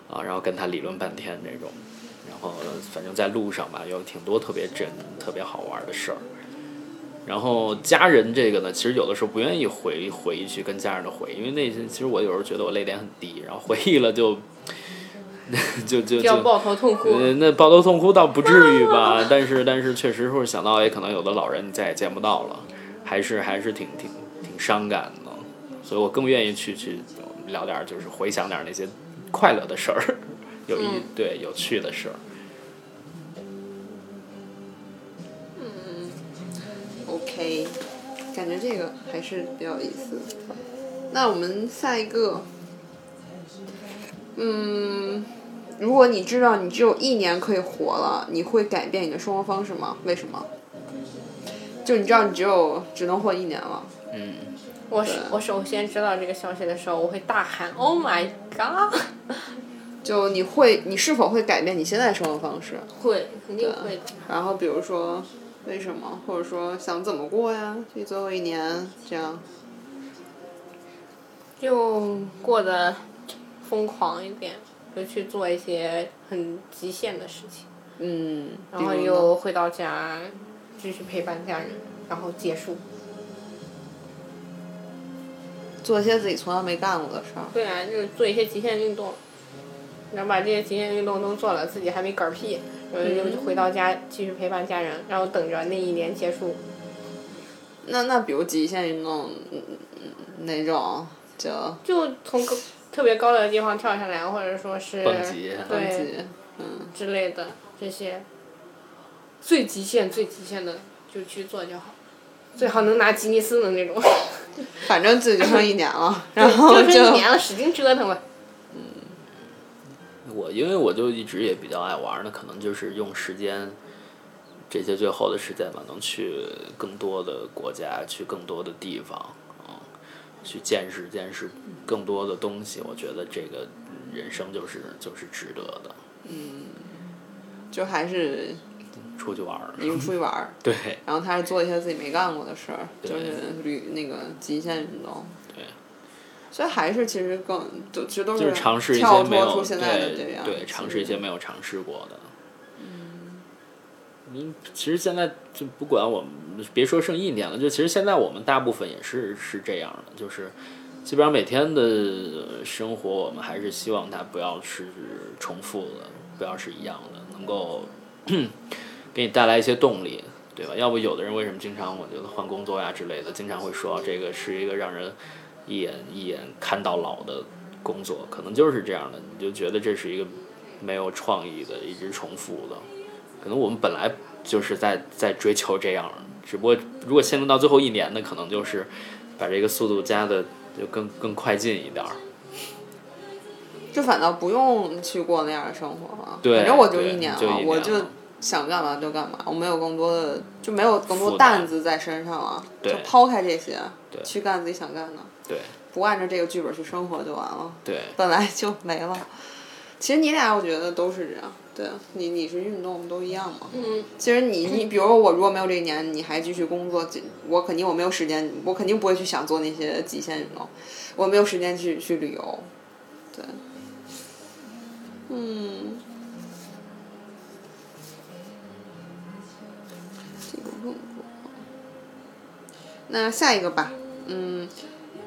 啊，然后跟他理论半天这种，然后反正在路上吧，有挺多特别真、特别好玩的事儿。然后家人这个呢，其实有的时候不愿意回回忆去跟家人的回忆，因为那些其实我有时候觉得我泪点很低，然后回忆了就就就就抱头痛哭。呃，那抱头痛哭倒不至于吧，但是但是确实会想到，也可能有的老人你再也见不到了，还是还是挺挺挺挺伤感的，所以我更愿意去去聊点儿，就是回想点儿那些快乐的事儿，有意、嗯对有趣的事儿。OK，感觉这个还是比较有意思。那我们下一个，嗯，如果你知道你只有一年可以活了，你会改变你的生活方式吗？为什么？就你知道你只有只能活一年了，嗯，我是我首先知道这个消息的时候，我会大喊 “Oh my god”，就你会你是否会改变你现在的生活方式？会肯定会的。然后比如说为什么，或者说想怎么过呀？这最后一年这样。就过得疯狂一点，就去做一些很极限的事情，嗯，然后又回到家，继续陪伴家人，然后结束。做一些自己从来没干过的事儿。对啊，就是做一些极限运动，然后把这些极限运动都做了，自己还没嗝屁，然后就回到家继续陪伴家人，然后等着那一年结束。那那比如极限运动，嗯嗯那种就就从高特别高的地方跳下来，或者说是蹦极对自己之类的这些，最极限最极限的就去做就好，最好能拿吉尼斯的那种。反正自己就剩一年了，然后就就剩一年了，使劲折腾吧。我因为我就一直也比较爱玩儿，那可能就是用时间，这些最后的时间吧，能去更多的国家，去更多的地方，嗯，去见识见识更多的东西。我觉得这个人生就是就是值得的，嗯就还是出去玩儿。一个出去玩儿，对然后他是做一些自己没干过的事儿，对就是旅那个极限运动。对。所以还是其实更都其实都就是尝试一些没有对样，对尝试一些没有尝试过的。嗯，其实现在就不管我们，别说剩一年了，就其实现在我们大部分也是是这样的，就是基本上每天的生活，我们还是希望它不要是重复的，不要是一样的，能够 给你带来一些动力，对吧？要不有的人为什么经常我觉得换工作呀之类的，经常会说这个是一个让人一眼一眼看到老的工作，可能就是这样的，你就觉得这是一个没有创意的，一直重复的。可能我们本来就是在在追求这样，只不过如果限定到最后一年呢，可能就是把这个速度加的就更更快进一点儿。就反倒不用去过那样的生活了。对反正我就一年了，我就想干嘛就干嘛，我没有更多的就没有更多担担子在身上了，对就抛开这些，去干自己想干的，对不按照这个剧本去生活就完了。对本来就没了。其实你俩我觉得都是这样，对你你是运动都一样嘛。嗯。其实你你比如说我如果没有这一年，你还继续工作，我肯定我没有时间，我肯定不会去想做那些极限运动，我没有时间去去旅游，对。嗯。这个问过。那下一个吧，嗯，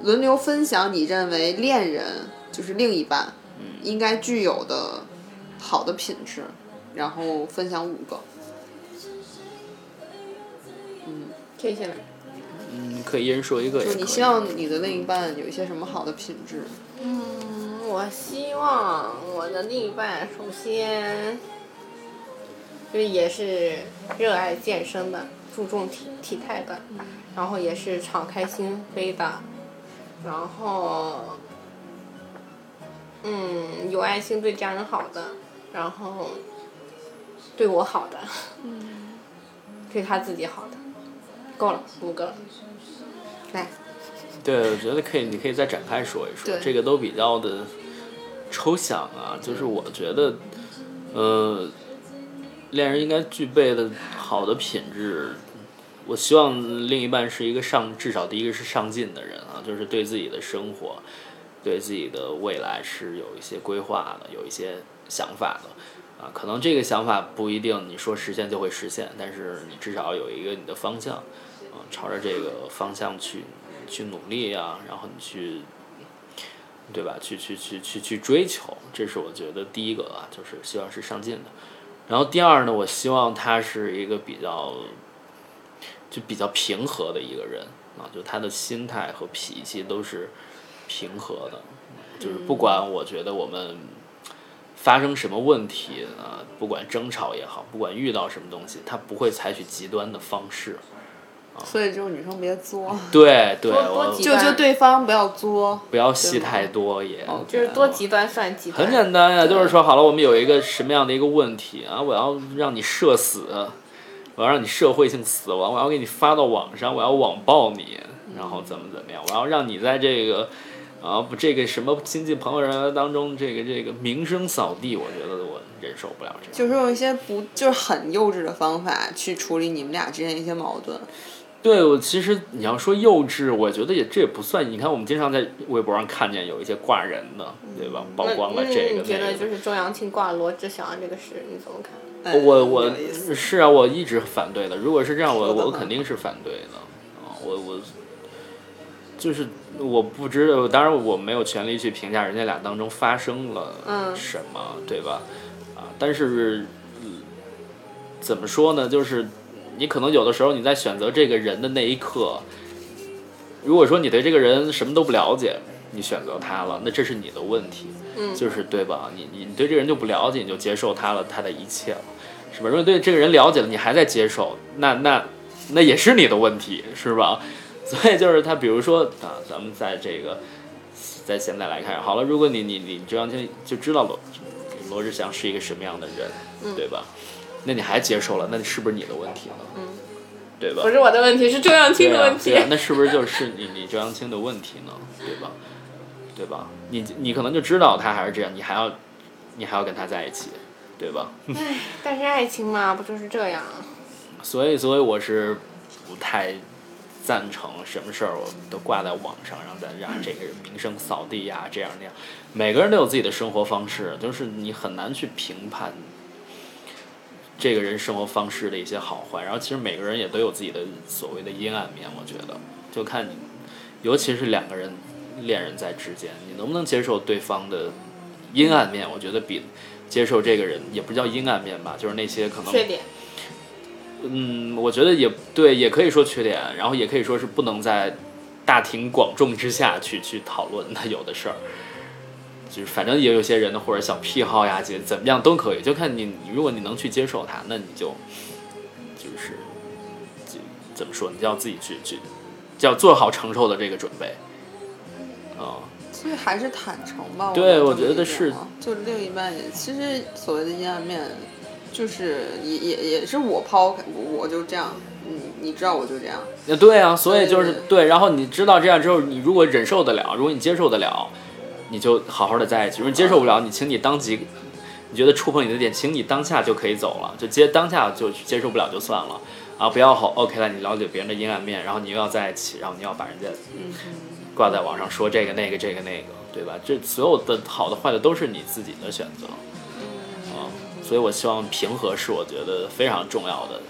轮流分享你认为恋人就是另一半应该具有的好的品质，然后分享五个。可以先来。嗯，可以一人说一个。就你希望你的另一半有一些什么好的品质？嗯，我希望我的另一半首先就也是热爱健身的，注重体体态的，然后也是敞开心扉的，然后嗯有爱心，对家人好的，然后对我好的，嗯对他自己好的，够了，五个了。来，对，我觉得可以，你可以再展开说一说，这个都比较的抽象啊。就是我觉得，呃，恋人应该具备的好的品质，我希望另一半是一个上，至少第一个是上进的人就是对自己的生活，对自己的未来是有一些规划的，有一些想法的。啊，可能这个想法不一定你说实现就会实现，但是你至少有一个你的方向，啊，朝着这个方向去去努力啊，然后你去，对吧？去去去去去追求，这是我觉得第一个啊，就是希望是上进的。然后第二呢，我希望他是一个比较就比较平和的一个人，啊，就他的心态和脾气都是平和的，就是不管我觉得我们发生什么问题啊，不管争吵也好，不管遇到什么东西，他不会采取极端的方式。所以就是女生别作，对对，多多我极救救对方，不要作。不要戏太多也。就是多极端算极端。很简单呀，就是说好了，我们有一个什么样的一个问题啊？我要让你社死，我要让你社会性死亡，我要给你发到网上，我要网暴你，然后怎么怎么样？我要让你在这个啊不这个什么亲戚朋友人当中，这个这个名声扫地，我觉得我忍受不了这样。就是用一些不就是很幼稚的方法去处理你们俩之间一些矛盾。对，我其实你要说幼稚，我觉得也这也不算。你看，我们经常在微博上看见有一些挂人的，对吧？曝光了这个你觉得。就是周扬青挂罗志祥这个事，你怎么看？哎我我是啊，我一直反对的。如果是这样，我我肯定是反对的。啊，我我就是我不知道，当然我没有权利去评价人家俩当中发生了嗯什么，对吧？啊，但是、嗯怎么说呢？就是你可能有的时候你在选择这个人的那一刻，如果说你对这个人什么都不了解，你选择他了，那这是你的问题。嗯就是对吧？你你你对这个人就不了解，你就接受他了，他的一切了，是吧？如果对这个人了解了，你还在接受，那那那也是你的问题，是吧？所以就是他，比如说啊，咱们在这个在现在来看，好了，如果你你你周扬青就知道罗罗志祥是一个什么样的人，对吧？那你还接受了，那是不是你的问题呢？嗯，对吧？不是我的问题，是周扬青的问题对。啊，那是不是就是你你周扬青的问题呢？对吧？对吧？你你可能就知道他还是这样，你还要你还要跟他在一起，对吧？但是爱情嘛，不就是这样？所以所以我是不太赞成什么事儿我都挂在网上，让咱让这个人名声扫地呀、这样那样。每个人都有自己的生活方式，就是你很难去评判这个人生活方式的一些好坏。然后其实每个人也都有自己的所谓的阴暗面，我觉得就看你，尤其是两个人恋人在之间，你能不能接受对方的阴暗面？我觉得比接受这个人也不叫阴暗面吧，就是那些可能缺点。嗯，我觉得也对，也可以说缺点，然后也可以说是不能在大庭广众之下去去讨论的有的事儿，就是反正也有些人的或者小癖好呀，怎怎么样都可以，就看你如果你能去接受他，那你就就是就怎么说，你就要自己去去，就要做好承受的这个准备啊、所以还是坦诚吧。对我我觉得是，就另一半也其实所谓的阴暗面，就是也也也是我抛开，我我就这样，你你知道我就这样，那对啊，所以就是对对，然后你知道这样之后，你如果忍受得了，如果你接受得了，你就好好的在一起；如果你接受不了，你请你当即，你觉得触碰你的点，请你当下就可以走了，就接当下就接受不了就算了。啊，不要好 OK 了，你了解别人的阴暗面，然后你又要在一起，然后你要把人家挂在网上说这个那个这个那个，对吧？这所有的好的坏的都是你自己的选择啊，所以我希望平和是我觉得非常重要的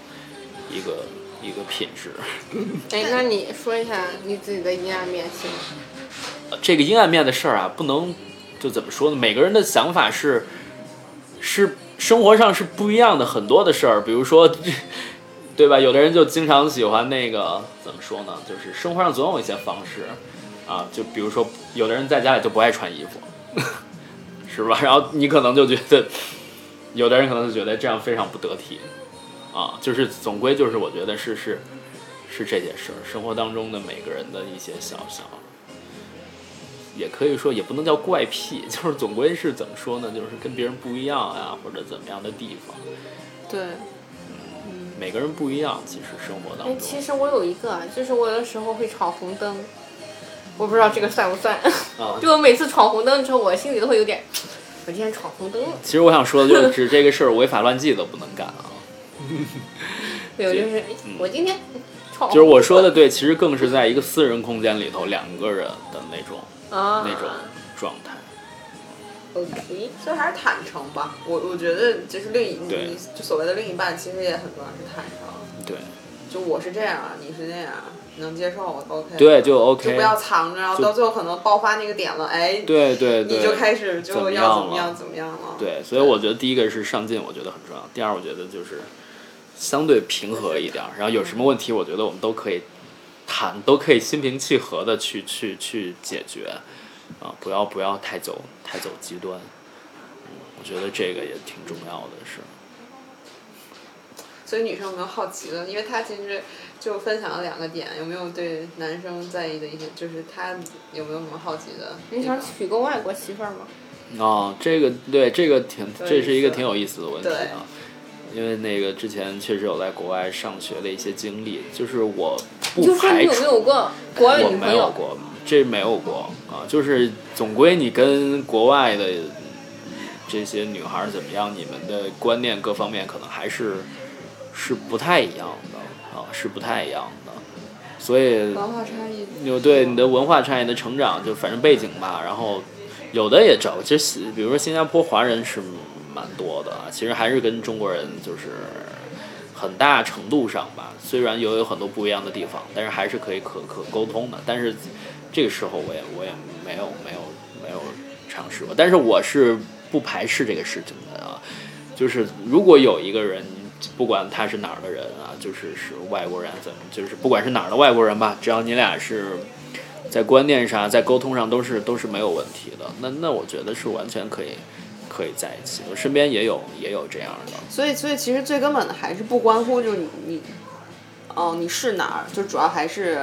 一个一个品质。哎，那你说一下你自己的阴暗面行吗？这个阴暗面的事儿啊，不能就怎么说呢？每个人的想法是是生活上是不一样的，很多的事儿，比如说，对吧？有的人就经常喜欢那个怎么说呢？就是生活上总有一些方式啊，就比如说，有的人在家里就不爱穿衣服，是吧？然后你可能就觉得，有的人可能就觉得这样非常不得体啊。就是总归就是，我觉得是是是这件事儿，生活当中的每个人的一些小小。也可以说，也不能叫怪癖，就是总归是怎么说呢？就是跟别人不一样呀，或者怎么样的地方，对，每个人不一样。其实生活当哎，中，其实我有一个，就是我有的时候会闯红灯，我不知道这个算不算。啊，就我每次闯红灯之后，我心里都会有点，我今天闯红灯了。其实我想说的就是，指这个事儿违法乱纪都不能干啊。没有就是，哎我今天闯红灯。就是我说的对，其实更是在一个私人空间里头，两个人的那种啊那种状态。OK，所以还是坦诚吧。我我觉得就是另一你就所谓的另一半，其实也很重要是坦诚。对就我是这样啊，你是这样啊，能接受我 OK。对，就就 OK 就不。要藏着，然后到最后可能爆发那个点了，哎，对对对，你就开始就要怎么样怎么样了。对，所以我觉得第一个是上进，我觉得很重要。第二，我觉得就是相对平和一点儿，然后有什么问题，我觉得我们都可以谈都可以心平气和的去去去解决，啊，不要不要太走太走极端，嗯，我觉得这个也挺重要的，是。所以女生有没有好奇的？因为他其实就分享了两个点，有没有对男生在意的一些，就是他有没有什么好奇的？你想娶个外国媳妇儿吗？哦，这个对这个挺，这是一个挺有意思的问题啊。因为那个之前确实有在国外上学的一些经历，就是我就说你有排除没有过国外我没女朋友？有过，这没有过啊。就是总归你跟国外的这些女孩儿怎么样，你们的观念各方面可能还是是不太一样的啊，是不太一样的。所以文化差异。有对你的文化差异的成长，就反正背景吧，然后有的也找，其实比如说新加坡华人是蛮多的啊，其实还是跟中国人就是很大程度上吧，虽然有有很多不一样的地方，但是还是可以可可沟通的。但是这个时候我也我也没有没有没有尝试过，但是我是不排斥这个事情的啊，就是如果有一个人。不管他是哪儿的人啊，就是是外国人怎么，就是不管是哪儿的外国人吧，只要你俩是在观念上、在沟通上都是都是没有问题的，那那我觉得是完全可以可以在一起。我身边也有也有这样的，所以，所以其实最根本的还是不关乎就是你你，哦，你是哪儿，就主要还是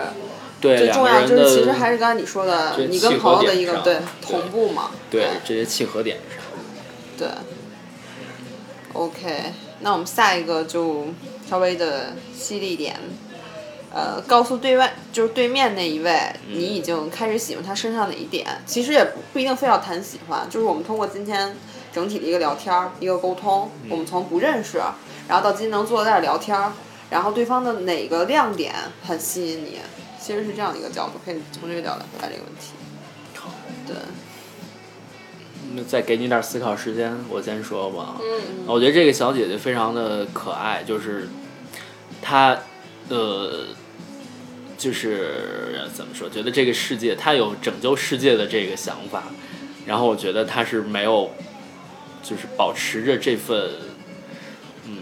对最重要的就是其实还是刚才你说的，你跟朋友的一个对对同步嘛。对这些契合点上。对。OK，那我们下一个就稍微的犀利一点，呃，告诉对外就是对面那一位，你已经开始喜欢他身上哪一点？其实也不不一定非要谈喜欢，就是我们通过今天整体的一个聊天儿，一个沟通，我们从不认识，然后到今天能坐在这儿聊天儿，然后对方的哪个亮点很吸引你，其实是这样的一个角度，可以从这个角度回答这个问题。对，那再给你点思考时间，我先说吧。嗯，我觉得这个小姐姐非常的可爱，就是她，呃，就是怎么说？觉得这个世界，她有拯救世界的这个想法，然后我觉得她是没有，就是保持着这份，嗯，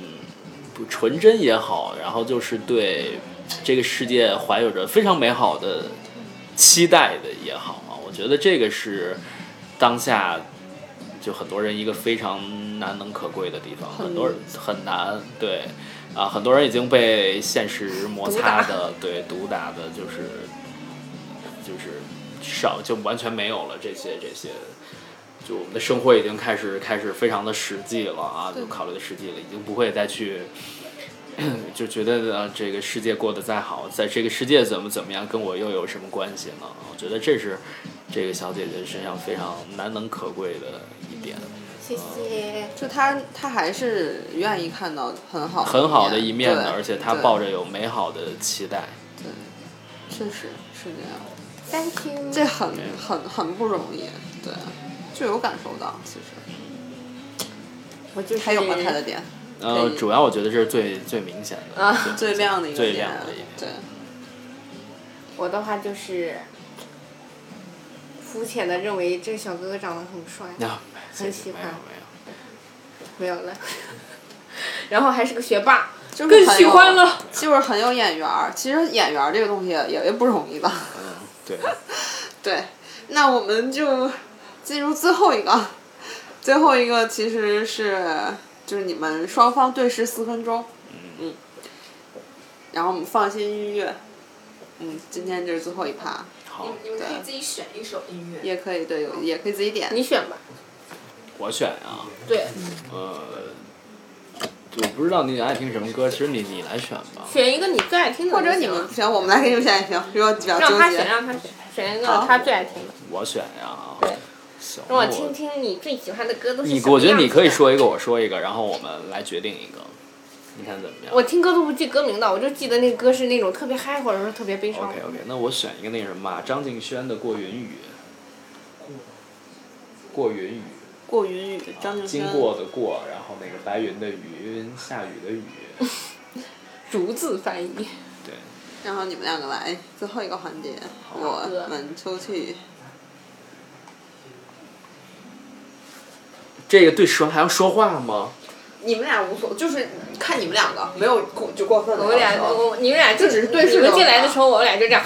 不纯真也好，然后就是对这个世界怀有着非常美好的期待的也好啊，我觉得这个是当下就很多人一个非常难能可贵的地方，很多人很难对啊，很多人已经被现实摩擦的对毒打的，就是就是少就完全没有了这些这些。就我们的生活已经开始开始非常的实际了啊，就考虑的实际了，已经不会再去 就觉得呃这个世界过得再好，在这个世界怎么怎么样，跟我又有什么关系呢？我觉得这是这个小姐姐身上非常难能可贵的一点，谢谢。就他他还是愿意看到很好很好的一面的，而且他抱着有美好的期待。对确实是这样，Thank you。这很很很不容易，对，就有感受到，其实我就是还有吗？他的点呃，主要我觉得这是最最明显的，啊最亮的一个最点亮的一点，对，我的话就是肤浅的认为这个小哥哥长得很帅，那很喜欢没有没有。没有了。然后还是个学霸，就是更喜欢了。就是很有眼缘儿。其实眼缘儿这个东西也也不容易的，嗯，对，对。那我们就进入最后一个，最后一个其实是就是你们双方对视四分钟，嗯，然后我们放一些音乐，嗯，今天这是最后一趴，好，你们可以自己选一首音乐。也可以对，有也可以自己点。你选吧。我选啊，对，呃，我不知道你爱听什么歌，其实你你来选吧。选一个你最爱听的。或者你们选，我们来给你们选也行，如果比较纠让他选，让他选，选一个他最爱听的。我选呀。对。行。让我听听你最喜欢的歌都是你我觉得你可以说一个，我说一个，然后我们来决定一个，你看怎么样？我听歌都不记歌名的，我就记得那个歌是那种特别嗨或者说特别悲伤 OK OK，那我选一个那什么吧，张敬轩的《过云雨》。过云雨，过云雨，张敬轩。经过的过，然后那个白云的云，下雨的雨。逐字翻译。对，然后你们两个来最后一个环节，我们出去。这个对蛇还要说话吗？你们俩无所，就是看你们两个没有过就过分了我们俩，我你们俩就就只是对视你们进来的时候，我们俩就这样。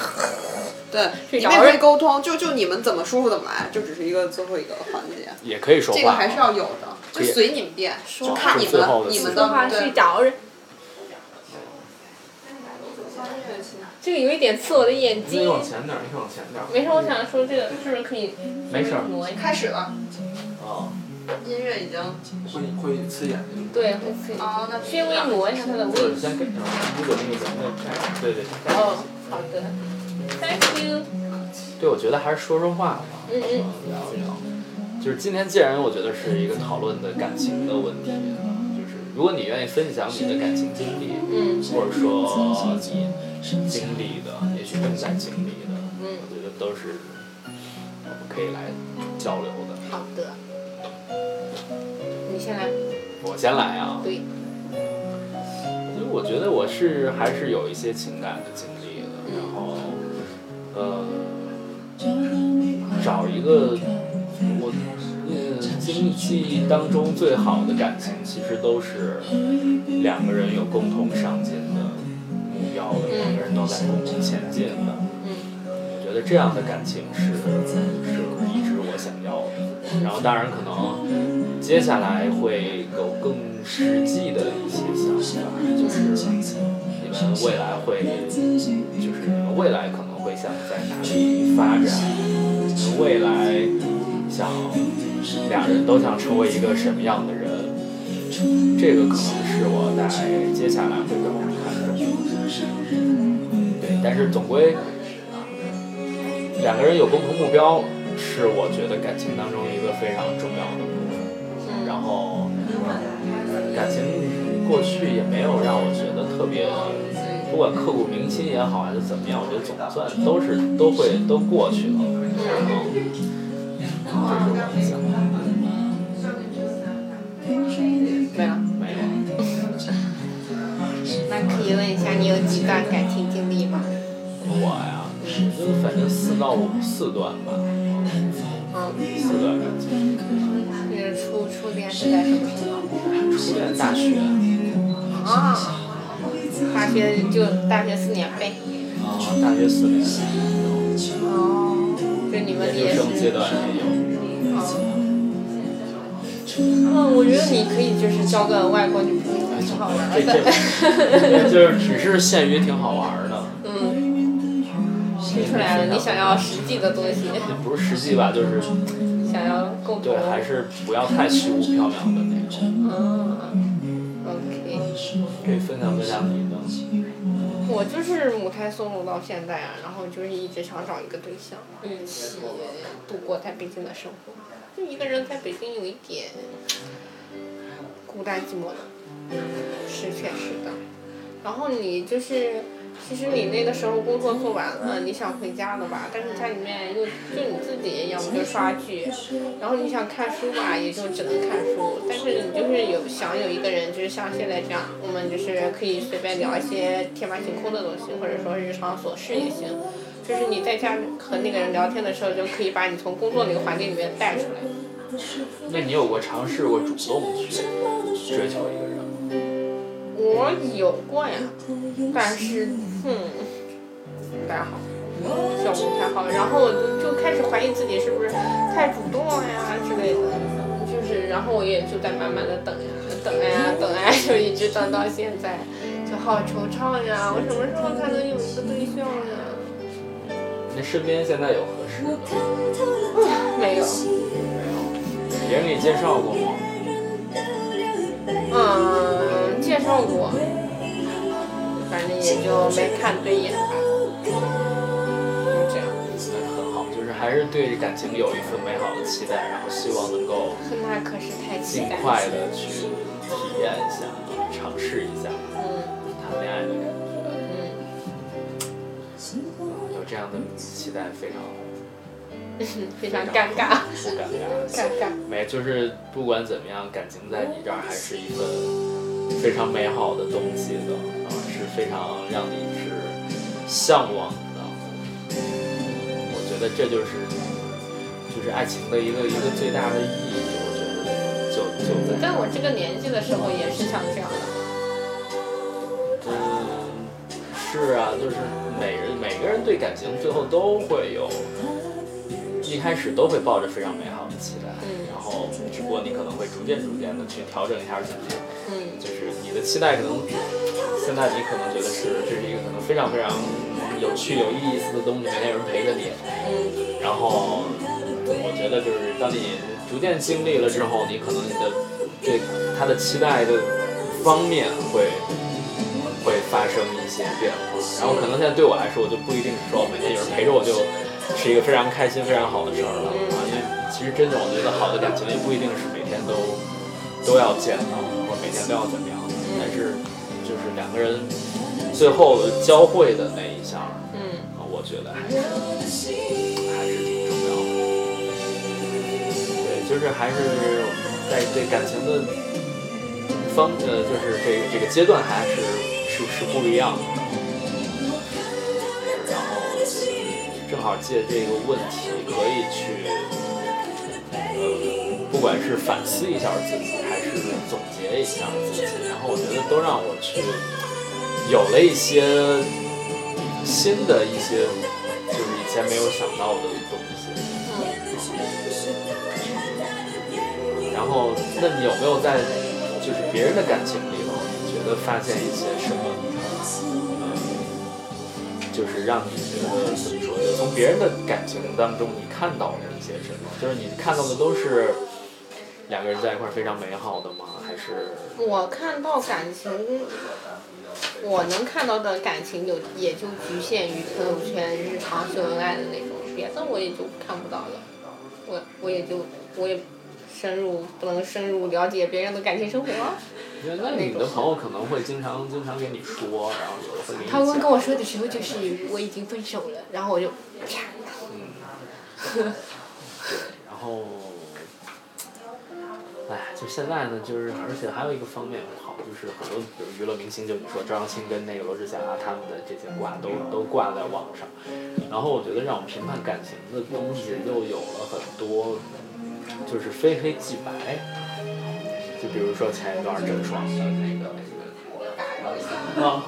对，你们也可以沟通，就就你们怎么舒服怎么来，就只是一个最后一个环节，也可以说话，这个还是要有的，就随你们便，就看你们你们的话去找人。这个有一点刺我的眼睛。往前点儿，你往前点儿。没事，我想说这个是不是可以没事？开始了，哦，音乐已经会会刺眼睛。对，会可以。哦，那稍微挪一下它的位置。先给上，如果那个咱们开，对对对。哦，好的。Thank you。对，我觉得还是说说话吧，嗯嗯。聊一聊。就是今天既然我觉得是一个讨论的感情的问题，就是如果你愿意分享你的感情经历，嗯或者说你经历的，也许正在经历的，嗯我觉得都是我们可以来交流的。好的。你先来。我先来啊，对。其实我觉得我是还是有一些情感的经历的，然后，呃，找一个我呃经历当中最好的感情，其实都是两个人有共同上进的目标的，两个人都在共同前进的。我觉得这样的感情是是一直我想要的。然后当然可能接下来会有更实际的一些想法，就是你们未来会，就是你们未来可能想在哪里发展，未来想俩人都想成为一个什么样的人，这个可能是我在接下来会更看重的。对，但是总归。两个人有共同目标，是我觉得感情当中一个非常重要的部分。然后，感情过去也没有让我觉得特别，不管刻骨铭心也好，还是怎么样，我觉得总算都是都会都过去了。然后，这是我的想法。没了。没有。那可以问一下，你有几段感情经历吗？我呀，就反正四到五四段吧，嗯，四段感情。你的初初恋是在什么时候？初恋大学。啊，大学就大学四年呗。啊，大学四年。哦，就你们也研究生阶。段也有。嗯，我觉得你可以就是交个外国女朋友，挺好玩这的。这，就是只是限于挺好玩儿的，嗯，听出来了，你想要实际的东西，也不是实际吧，就是想要共同。对，还是不要太虚无缥缈的那种。嗯可以分享分享你的。我就是母胎 solo 到现在啊，然后就是一直想找一个对象，一起度过在北京的生活。就一个人在北京有一点孤单寂寞的，是确实的。然后你就是，其实你那个时候工作做完了，你想回家了吧？但是家里面又就你自己，要么就刷剧，然后你想看书吧，也就只能看书。但是你就是有想有一个人，就是像现在这样，我们就是可以随便聊一些天马行空的东西，或者说日常琐事也行。就是你在家和那个人聊天的时候，就可以把你从工作那个环境里面带出来。那你有过尝试过主动去追求一个人吗？我有过呀，但是，嗯，不太好，效果不太好。然后我就就开始怀疑自己是不是太主动了呀之类的，就是，然后我也就在慢慢的等呀，等呀等呀，就一直等到现在，就好惆怅呀，我什么时候才能有一个对象呀？你身边现在有合适的吗？没有，没有。别人给你介绍过吗？嗯，介绍过，反正也就没看对眼吧，就这样。那很好，就是还是对感情有一份美好的期待，然后希望能够那可是太尽。快的去体验一下，尝试一下嗯谈恋爱的感觉。嗯，有这样的期待 非常非常尴尬，不尴尬。尴尬。没，就是不管怎么样，感情在你这儿还是一份非常美好的东西的，然后是非常让你是向往的。我觉得这就是，就是爱情的一个一个最大的意义。我觉得，就就在我这个年纪的时候，也是想这样的。嗯，是啊，就是每人每个人对感情最后都会有。一开始都会抱着非常美好的期待，嗯然后只不过你可能会逐渐逐渐的去调整一下自己，嗯就是你的期待可能现在你可能觉得是这是一个可能非常非常有趣有意思的东西，每天有人陪着你，嗯然后我觉得就是当你逐渐经历了之后，你可能你的对他的期待的方面会会发生一些变化。然后可能现在对我来说，我就不一定是说每天有人陪着我就是一个非常开心、非常好的事儿了啊。因为其实真的我觉得好的感情也不一定是每天都都要见到，或者每天都要怎么样的，但是就是两个人最后交汇的那一下。嗯啊，我觉得还是还是挺重要的。对，就是还是在对感情的方呃，就是这个这个阶段还是是是不一样的。正好借这个问题可以去呃，不管是反思一下自己，还是总结一下自己，然后我觉得都让我去有了一些新的一些，就是以前没有想到的东西。然后，那你有没有在就是别人的感情里头，你觉得发现一些什么？就是让你觉得怎么说？就从别人的感情当中，你看到了一些什么？就是你看到的都是两个人在一块儿非常美好的吗？还是我看到感情，我能看到的感情有也就局限于朋友圈日常秀恩爱的那种，别的我也就看不到了。我我也就我也深入不能深入了解别人的感情生活。那你的朋友可能会经常经常跟你说，然后有的会给你他们讲跟我说的时候就是我已经分手了，然后我就啪。然后，哎，就现在呢，就是而且还有一个方面不好，就是很多比如娱乐明星，就你说张艺兴跟那个罗志祥啊，他们的这些挂都都挂在网上，然后我觉得让我们评判感情的东西又有了很多，就是非黑即白，就比如说前一段郑爽的那个那个啊，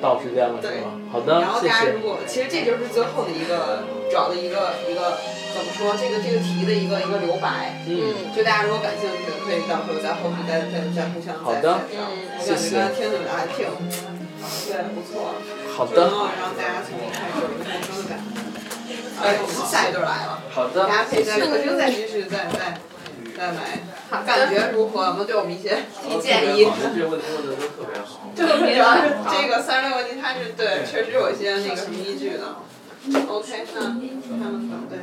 到时间了是吗？好的然后，谢谢大家如。果其实这就是最后的一个找的一个一个怎么说这个这个题的一个一个留白。嗯，就大家如果感兴趣，可以到时候在后面再再再互相再好的。嗯我感觉刚才听你们还挺，对，不错。好的，然后让大家从一开始有一个陌生的感觉。哎，我们下一对来了，好的大，家可以在客厅再继续再再再买，感觉如何？有没有对我们一些提建议？这个问题问的都特别好。这个主要是这个三十六问题，它是对，确实有一些那个什么依据的。OK，那他们团队。